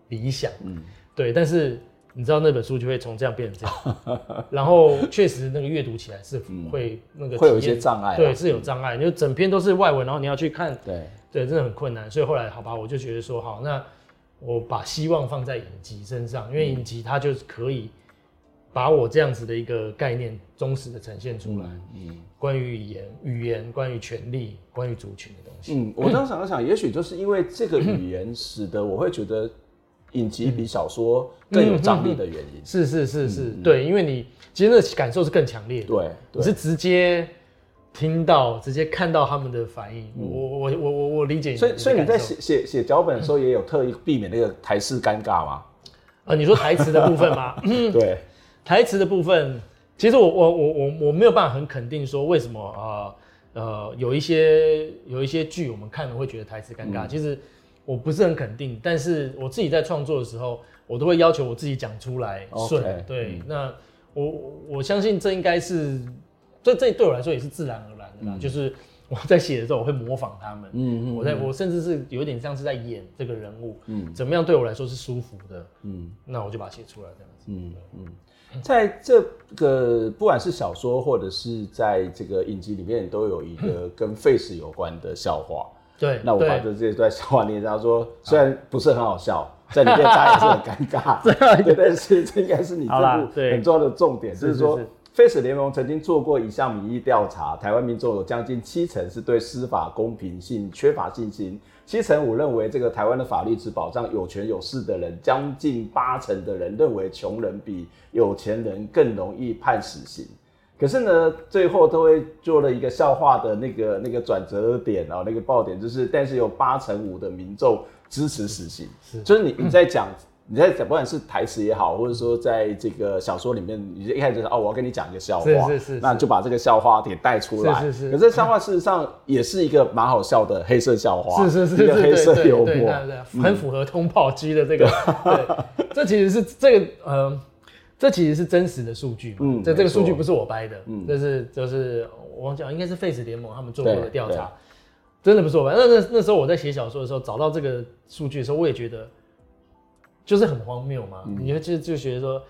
理想，嗯，对。但是你知道那本书就会从这样变成这样，然后确实那个阅读起来是会那个会有一些障碍，对，是有障碍，就整篇都是外文，然后你要去看，对对，真的很困难。所以后来好吧，我就觉得说好那。我把希望放在影集身上，因为影集它就是可以把我这样子的一个概念忠实的呈现出来。嗯，关于语言、语言，关于权利，关于族群的东西。嗯，我当时想了想，也许就是因为这个语言，使得我会觉得影集比小说更有张力的原因。是是是是，对，因为你其实那个感受是更强烈的。对，你是直接。听到直接看到他们的反应，我我我我我理解。所以所以你在写写写脚本的时候，也有特意避免那个台式尴尬吗？啊，你说台词的部分吗？对，台词的部分，其实我我我我我没有办法很肯定说为什么啊呃有一些有一些剧我们看了会觉得台词尴尬，其实我不是很肯定，但是我自己在创作的时候，我都会要求我自己讲出来顺。对，那我我相信这应该是。这这对我来说也是自然而然的啦，嗯、就是我在写的时候，我会模仿他们，嗯嗯，我在我甚至是有点像是在演这个人物，嗯，怎么样对我来说是舒服的，嗯，那我就把它写出来这样子，嗯嗯，在这个不管是小说或者是在这个影集里面，都有一个跟 face 有关的笑话，对，那我把这这段笑话念，然后说虽然不是很好笑，在里面大家也是很尴尬，对，但是这应该是你这部很重要的重点，就是说。Face 联盟曾经做过一项民意调查，台湾民众有将近七成是对司法公平性缺乏信心，七成五认为这个台湾的法律只保障有权有势的人，将近八成的人认为穷人比有钱人更容易判死刑。可是呢，最后都会做了一个笑话的那个那个转折点啊，那个爆点就是，但是有八成五的民众支持死刑，是就是你你在讲。你在讲，不管是台词也好，或者说在这个小说里面，你一开始就是哦，我要跟你讲一个笑话，是是是，那就把这个笑话给带出来。是是是。可是笑话事实上也是一个蛮好笑的黑色笑话，是是是，一个黑色幽默，对对对，很符合通炮机的这个。对，这其实是这个呃，这其实是真实的数据嘛。嗯。这这个数据不是我掰的，嗯，这是就是我忘记了，应该是 Face 联盟他们做过的调查，真的不是我掰。那那那时候我在写小说的时候找到这个数据的时候，我也觉得。就是很荒谬嘛。嗯、你就就觉得说，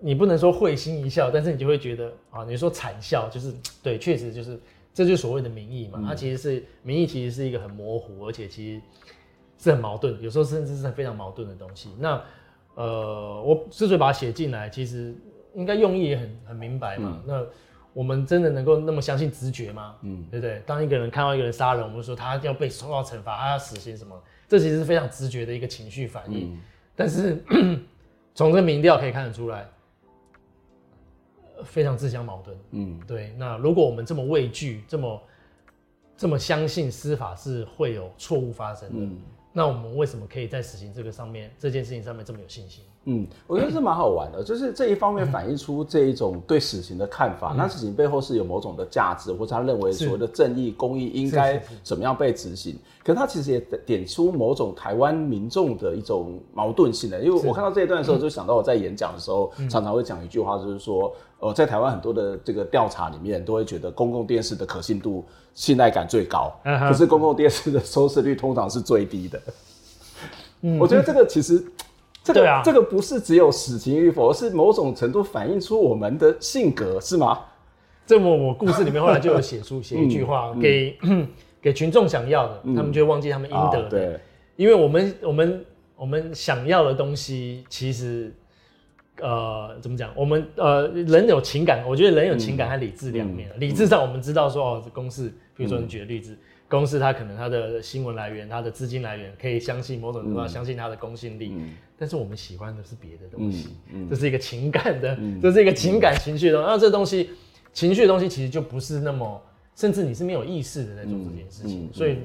你不能说会心一笑，但是你就会觉得啊，你说惨笑，就是对，确实就是这就是所谓的民意嘛。嗯、它其实是民意，其实是一个很模糊，而且其实是很矛盾，有时候甚至是非常矛盾的东西。那呃，我之所以把它写进来，其实应该用意也很很明白嘛。嗯、那我们真的能够那么相信直觉吗？嗯，对不对？当一个人看到一个人杀人，我们说他要被受到惩罚，他要死刑什么？这其实是非常直觉的一个情绪反应。嗯、但是 从这民调可以看得出来，非常自相矛盾。嗯，对。那如果我们这么畏惧，这么这么相信司法是会有错误发生的，嗯、那我们为什么可以在死刑这个上面这件事情上面这么有信心？嗯，我觉得是蛮好玩的，就是这一方面反映出这一种对死刑的看法。嗯、那死刑背后是有某种的价值，或者他认为所谓的正义、公义应该怎么样被执行。可是他其实也点出某种台湾民众的一种矛盾性的。因为我看到这一段的时候，就想到我在演讲的时候，嗯、常常会讲一句话，就是说，呃，在台湾很多的这个调查里面，都会觉得公共电视的可信度、信赖感最高，嗯、可是公共电视的收视率通常是最低的。嗯，我觉得这个其实。这个、对啊，这个不是只有死刑与否，而是某种程度反映出我们的性格，是吗？这么我故事里面后来就有写出写一句话，嗯、给、嗯、给群众想要的，嗯、他们就会忘记他们应得的。因为我们我们我们想要的东西，其实呃怎么讲？我们呃人有情感，我觉得人有情感和理智两面。嗯、理智上我们知道说哦，公式，比如说你举的例子。嗯公司它可能它的新闻来源、它的资金来源可以相信某种程度上相信它的公信力，嗯、但是我们喜欢的是别的东西，嗯嗯、这是一个情感的，嗯、这是一个情感情绪的东西。那、嗯、这东西情绪的东西其实就不是那么，甚至你是没有意识的在做这件事情。嗯嗯、所以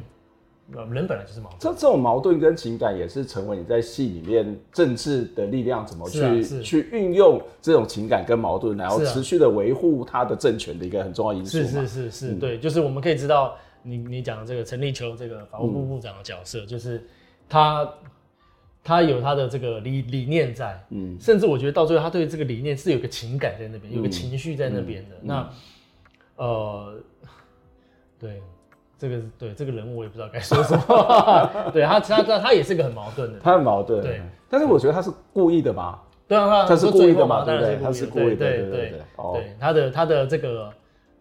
人本来就是矛盾。这这种矛盾跟情感也是成为你在戏里面政治的力量怎么去、啊、去运用这种情感跟矛盾，然后持续的维护他的政权的一个很重要因素。是是是是，嗯、对，就是我们可以知道。你你讲的这个陈立秋这个法务部部长的角色，嗯、就是他他有他的这个理理念在，嗯，甚至我觉得到最后他对这个理念是有个情感在那边，嗯、有个情绪在那边的。嗯、那呃，对这个对这个人物我也不知道该说什么，对他他他他也是个很矛盾的，他很矛盾，对。但是我觉得他是故意的吧？对啊，他他是故意的嘛？对不对他是故意的，对对对对，他的他的这个。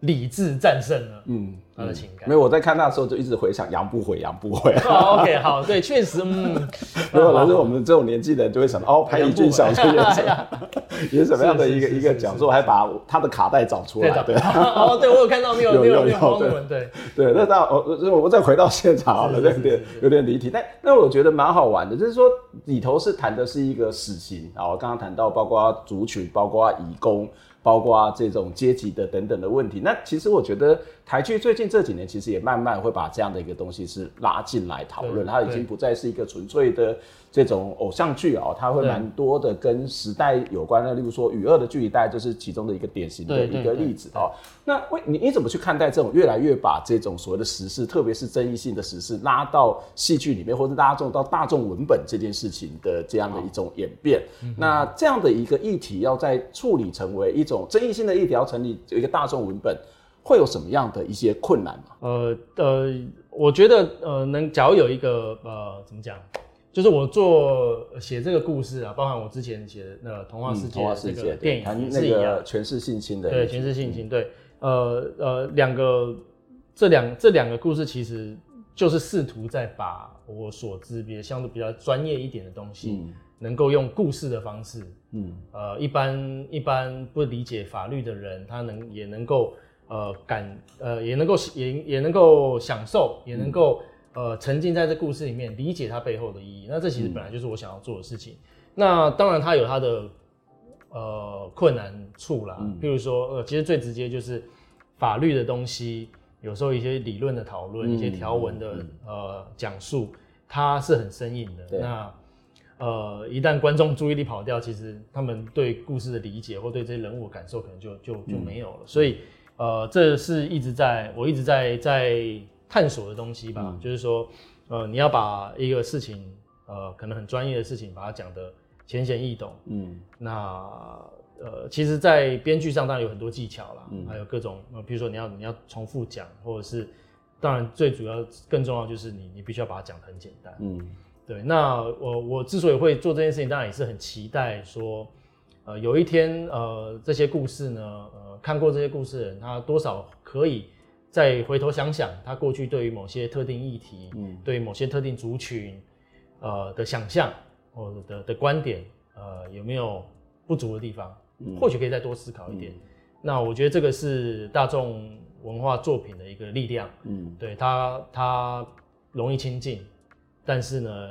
理智战胜了，嗯，他的情感。没有，我在看那时候就一直回想杨不悔，杨不悔。好，OK，好，对，确实，嗯，如果来是我们这种年纪的人就会想 到，哦，潘一俊小演什么，演什么样的一个一个讲座，还把他的卡带找出来，对，哦，对我有看到，没有，没有，没有，对，对，那那我我再回到现场好了，有点有点离题，但那我觉得蛮好玩的，就是说里头是谈的是一个死刑，然后刚刚谈到包括族群，包括移工。包括这种阶级的等等的问题，那其实我觉得台剧最近这几年其实也慢慢会把这样的一个东西是拉进来讨论，它已经不再是一个纯粹的这种偶像剧啊，它会蛮多的跟时代有关的，例如说《与恶的距离》带就是其中的一个典型的一个例子啊。那为你你怎么去看待这种越来越把这种所谓的时事，特别是争议性的时事拉到戏剧里面，或者大众到大众文本这件事情的这样的一种演变？那这样的一个议题要在处理成为一种。争议性的议题要成立一个大众文本，会有什么样的一些困难吗？呃呃，我觉得呃，能假如有一个呃，怎么讲，就是我做写这个故事啊，包含我之前写的那个童话世界这个电影是一样，全是性侵的，对，全是性侵，对，呃呃，两个这两这两个故事其实就是试图在把我所知比较相对比较专业一点的东西。嗯。能够用故事的方式，嗯，呃，一般一般不理解法律的人，他能也能够，呃，感，呃，也能够也也能够享受，也能够，呃，沉浸在这故事里面，理解它背后的意义。那这其实本来就是我想要做的事情。嗯、那当然，它有它的，呃，困难处啦。嗯、譬如说，呃，其实最直接就是法律的东西，有时候一些理论的讨论，嗯、一些条文的，嗯、呃，讲述，它是很生硬的。那呃，一旦观众注意力跑掉，其实他们对故事的理解或对这些人物的感受可能就就就没有了。嗯、所以，呃，这是一直在我一直在在探索的东西吧。嗯、就是说，呃，你要把一个事情，呃，可能很专业的事情，把它讲得浅显易懂。嗯，那呃，其实，在编剧上当然有很多技巧啦，嗯、还有各种，呃，比如说你要你要重复讲，或者是，当然最主要更重要就是你你必须要把它讲的很简单。嗯。对，那我我之所以会做这件事情，当然也是很期待说，呃，有一天，呃，这些故事呢，呃，看过这些故事的人，他多少可以再回头想想，他过去对于某些特定议题，嗯，对于某些特定族群，呃的想象或者的的观点，呃，有没有不足的地方？嗯，或许可以再多思考一点。嗯，那我觉得这个是大众文化作品的一个力量，嗯，对，它它容易亲近。但是呢，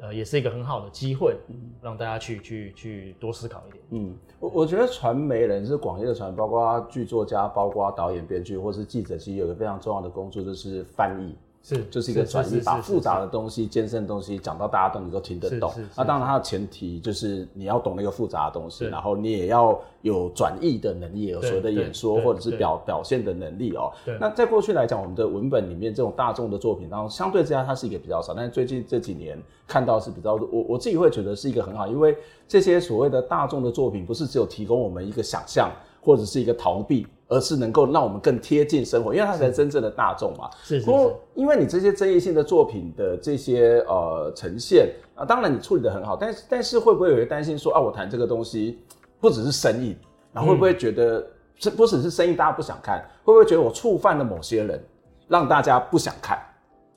呃，也是一个很好的机会，让大家去去去多思考一点。嗯，我我觉得传媒人是广义的传，包括剧作家，包括导演、编剧，或是记者，其实有一个非常重要的工作，就是翻译。是，就是一个转移，把复杂的东西、艰深的东西讲到大家都能够听得懂。那当然，它的前提就是你要懂那个复杂的东西，然后你也要有转译的能力，有所谓的演说或者是表表现的能力哦。那在过去来讲，我们的文本里面这种大众的作品当中，相对之下它是一个比较少。但是最近这几年看到是比较多，我我自己会觉得是一个很好，因为这些所谓的大众的作品，不是只有提供我们一个想象或者是一个逃避。而是能够让我们更贴近生活，因为它才是真正的大众嘛。是是是。不过，因为你这些争议性的作品的这些呃呈现啊，当然你处理的很好，但是但是会不会有人担心说啊，我谈这个东西不只是生意，然后会不会觉得这不只是生意，大家不想看，会不会觉得我触犯了某些人，让大家不想看，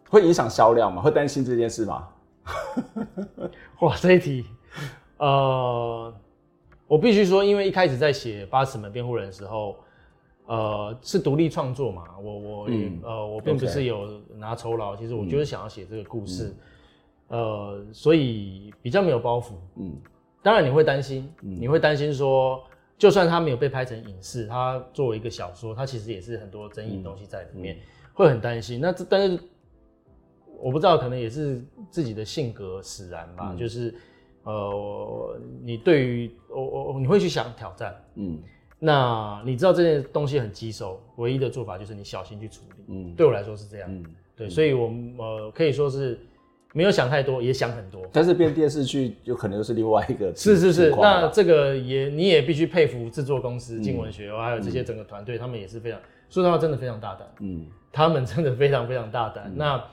会影响销量吗？会担心这件事吗？哇，这一题，呃，我必须说，因为一开始在写《八尺门辩护人》的时候。呃，是独立创作嘛？我我、嗯、呃，我并不是有拿酬劳其实我就是想要写这个故事，嗯，呃，所以比较没有包袱。嗯，当然你会担心，嗯，你会担心说，就算它没有被拍成影视，它作为一个小说，它其实也是很多争议的东西在里面，嗯、会很担心。那这但是我不知道，可能也是自己的性格使然吧，嗯、就是呃，你对于我我你会去想挑战，嗯。那你知道这件东西很棘手，唯一的做法就是你小心去处理。嗯，对我来说是这样。嗯，对，所以我们呃可以说是没有想太多，也想很多。但是变电视剧有可能又是另外一个。是是是，那这个也你也必须佩服制作公司镜文学、嗯，还有这些整个团队、嗯，他们也是非常说实话真的非常大胆。嗯，他们真的非常非常大胆、嗯。那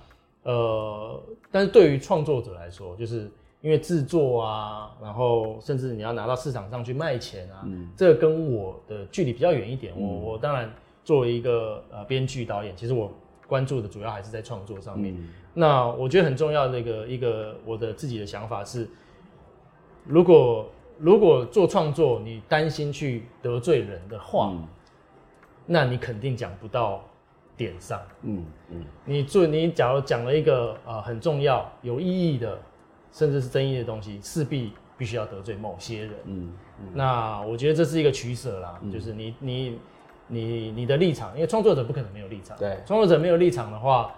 呃，但是对于创作者来说，就是。因为制作啊，然后甚至你要拿到市场上去卖钱啊，嗯、这个跟我的距离比较远一点。嗯、我我当然作为一个呃编剧导演，其实我关注的主要还是在创作上面。嗯、那我觉得很重要的一个一个我的自己的想法是，如果如果做创作你担心去得罪人的话，嗯、那你肯定讲不到点上。嗯嗯，你做你假如讲了一个呃很重要有意义的。甚至是争议的东西，势必必须要得罪某些人。嗯，嗯，那我觉得这是一个取舍啦，嗯、就是你你你你的立场，因为创作者不可能没有立场。对，创作者没有立场的话，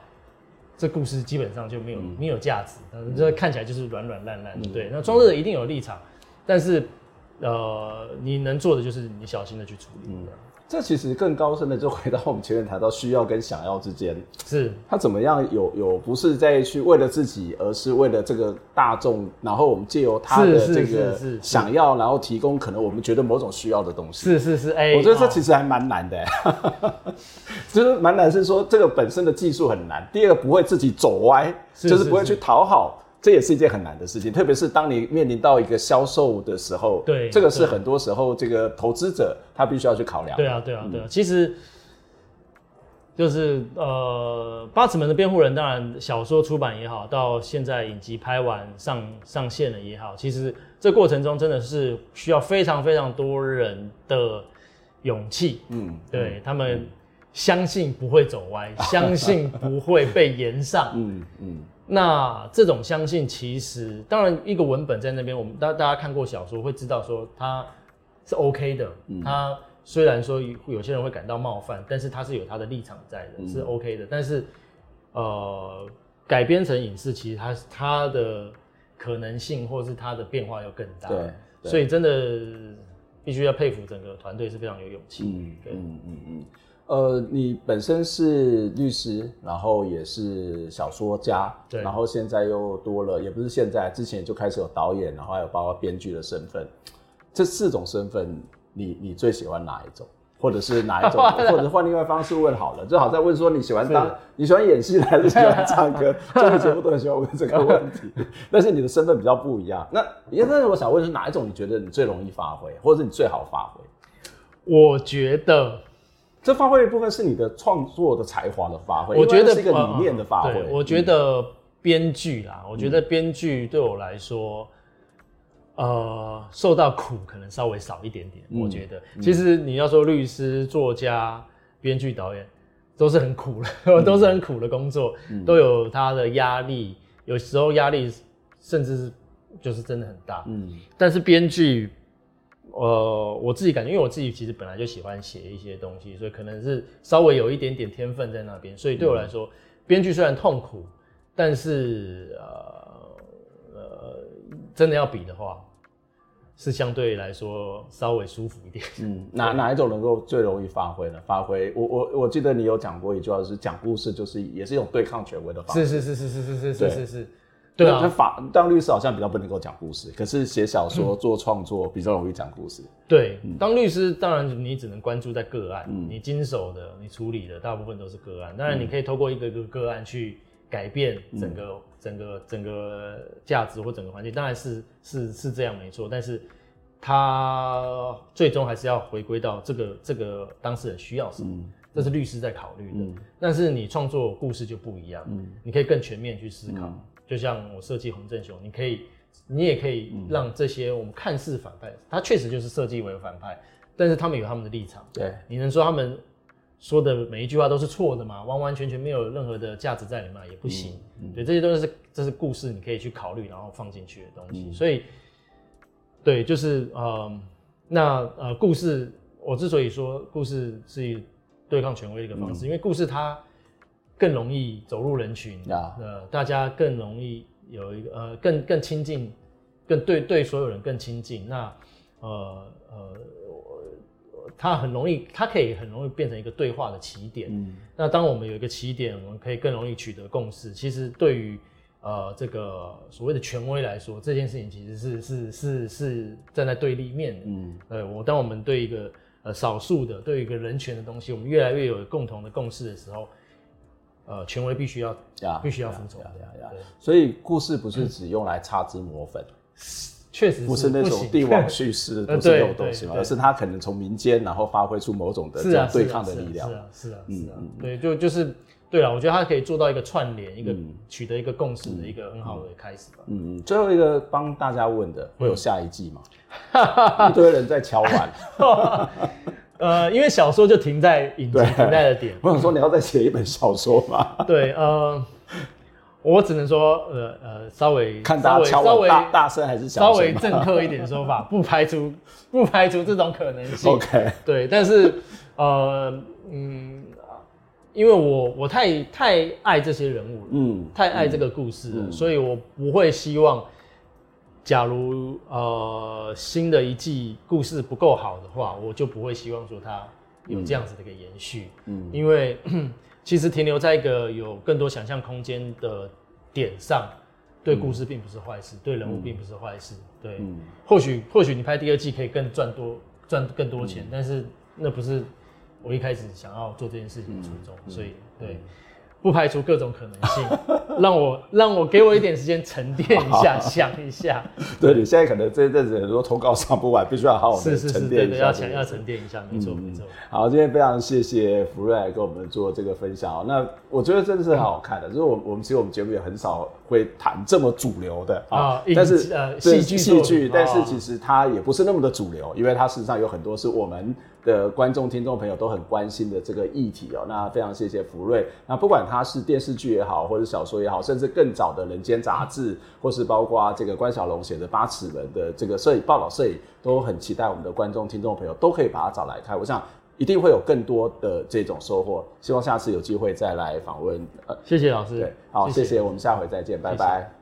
这故事基本上就没有、嗯、没有价值，这看起来就是软软烂烂的。对，那创作者一定有立场，但是呃，你能做的就是你小心的去处理。嗯这其实更高深的，就回到我们前面谈到需要跟想要之间，是他怎么样有有不是在去为了自己，而是为了这个大众，然后我们借由他的这个想要，然后提供可能我们觉得某种需要的东西。是是是，哎，我觉得这其实还蛮难的，哦、就是蛮难，是说这个本身的技术很难。第二个不会自己走歪，就是不会去讨好。这也是一件很难的事情，特别是当你面临到一个销售的时候，对，这个是很多时候这个投资者他必须要去考量。对啊，对啊，对啊。其实，就是呃，八尺门的辩护人，当然小说出版也好，到现在影集拍完上上线了也好，其实这过程中真的是需要非常非常多人的勇气。嗯，对，他们相信不会走歪，相信不会被延上。嗯 嗯。那这种相信，其实当然一个文本在那边，我们大大家看过小说会知道说它是 OK 的。它虽然说有些人会感到冒犯，但是它是有它的立场在的，是 OK 的。但是呃，改编成影视，其实它它的可能性或是它的变化要更大。对，所以真的必须要佩服整个团队是非常有勇气。嗯嗯嗯嗯。呃，你本身是律师，然后也是小说家，对，然后现在又多了，也不是现在，之前就开始有导演，然后还有包括编剧的身份。这四种身份，你你最喜欢哪一种？或者是哪一种，或者换另外方式问好了，最好再问说你喜欢当你喜欢演戏还是喜欢唱歌？综 艺节目都很喜欢问这个问题，但是你的身份比较不一样。那但是我想问是哪一种你觉得你最容易发挥，或者是你最好发挥？我觉得这发挥的部分是你的创作的才华的发挥，我觉得是一个理念的发挥。对，我觉得编剧啦，我觉得编剧对我来说。呃，受到苦可能稍微少一点点，嗯、我觉得。其实你要说律师、作家、编剧、导演，都是很苦的，嗯、都是很苦的工作，嗯、都有他的压力，有时候压力甚至是就是真的很大。嗯，但是编剧，呃，我自己感觉，因为我自己其实本来就喜欢写一些东西，所以可能是稍微有一点点天分在那边，所以对我来说，编剧虽然痛苦，但是呃呃，真的要比的话。是相对来说稍微舒服一点。嗯，哪哪一种能够最容易发挥呢？发挥，我我我记得你有讲过一句话，是讲故事就是也是一种对抗权威的方式。是是是是是是是是是。对啊，那法当律师好像比较不能够讲故事，可是写小说做创作比较容易讲故事。对，当律师当然你只能关注在个案，你经手的、你处理的大部分都是个案。当然你可以透过一个一个个案去改变整个。整个整个价值或整个环境当然是是是这样没错，但是他最终还是要回归到这个这个当事人需要什么，嗯、这是律师在考虑的。嗯、但是你创作故事就不一样，嗯、你可以更全面去思考。嗯、就像我设计洪正雄，你可以你也可以让这些我们看似反派，他确实就是设计为反派，但是他们有他们的立场。对，你能说他们？说的每一句话都是错的吗？完完全全没有任何的价值在里面也不行。对，这些都是这是故事，你可以去考虑然后放进去的东西。嗯、所以，对，就是呃，那呃，故事我之所以说故事是对抗权威的一个方式，嗯、因为故事它更容易走入人群，啊、呃，大家更容易有一个呃更更亲近，更对对所有人更亲近。那呃呃。它很容易，它可以很容易变成一个对话的起点。嗯，那当我们有一个起点，我们可以更容易取得共识。其实对于呃这个所谓的权威来说，这件事情其实是是是是站在对立面的。嗯，呃，我当我们对一个呃少数的对一个人权的东西，我们越来越有共同的共识的时候，呃，权威必须要呀必须要服从。呀呀呀！所以故事不是只用来擦脂抹粉。确实不是那种帝 王叙事，不是那种东西嘛，而是他可能从民间，然后发挥出某种的这样对抗的力量。是啊，是啊，是啊，对，就就是对了。我觉得他可以做到一个串联，一个取得一个共识的一个很好的开始吧。嗯嗯。最后一个帮大家问的，会有下一季吗？一堆人在敲碗。呃，因为小说就停在影集停在的点。我想说，你要再写一本小说吗？对，呃。我只能说，呃呃，稍微看大家敲大大大声还是小声，稍微政客一点的说法，不排除不排除这种可能性。OK，对，但是呃嗯，因为我我太太爱这些人物，嗯，太爱这个故事了，嗯，所以我不会希望，假如呃新的一季故事不够好的话，我就不会希望说它有这样子的一个延续，嗯，因为。其实停留在一个有更多想象空间的点上，对故事并不是坏事，嗯、对人物并不是坏事。对，嗯、或许或许你拍第二季可以更赚多赚更多钱，嗯、但是那不是我一开始想要做这件事情的初衷，嗯、所以对。不排除各种可能性，让我让我给我一点时间沉淀一下，想一下。对，你现在可能这一阵子很多通告上不完，必须要好好的沉淀一下。是是是，对对，要强要沉淀一下，没错没错。好，今天非常谢谢福瑞来跟我们做这个分享。那我觉得真的是很好看的，就是我我们其实我们节目也很少会谈这么主流的啊，但是呃戏剧戏剧，但是其实它也不是那么的主流，因为它事实上有很多是我们。的观众、听众朋友都很关心的这个议题哦，那非常谢谢福瑞。那不管他是电视剧也好，或者小说也好，甚至更早的人间杂志，或是包括这个关小龙写的《八尺门》的这个摄影报道摄影，都很期待我们的观众、听众朋友都可以把它找来看。我想一定会有更多的这种收获。希望下次有机会再来访问。呃，谢谢老师。对，好，谢谢，谢谢，我们下回再见，拜拜。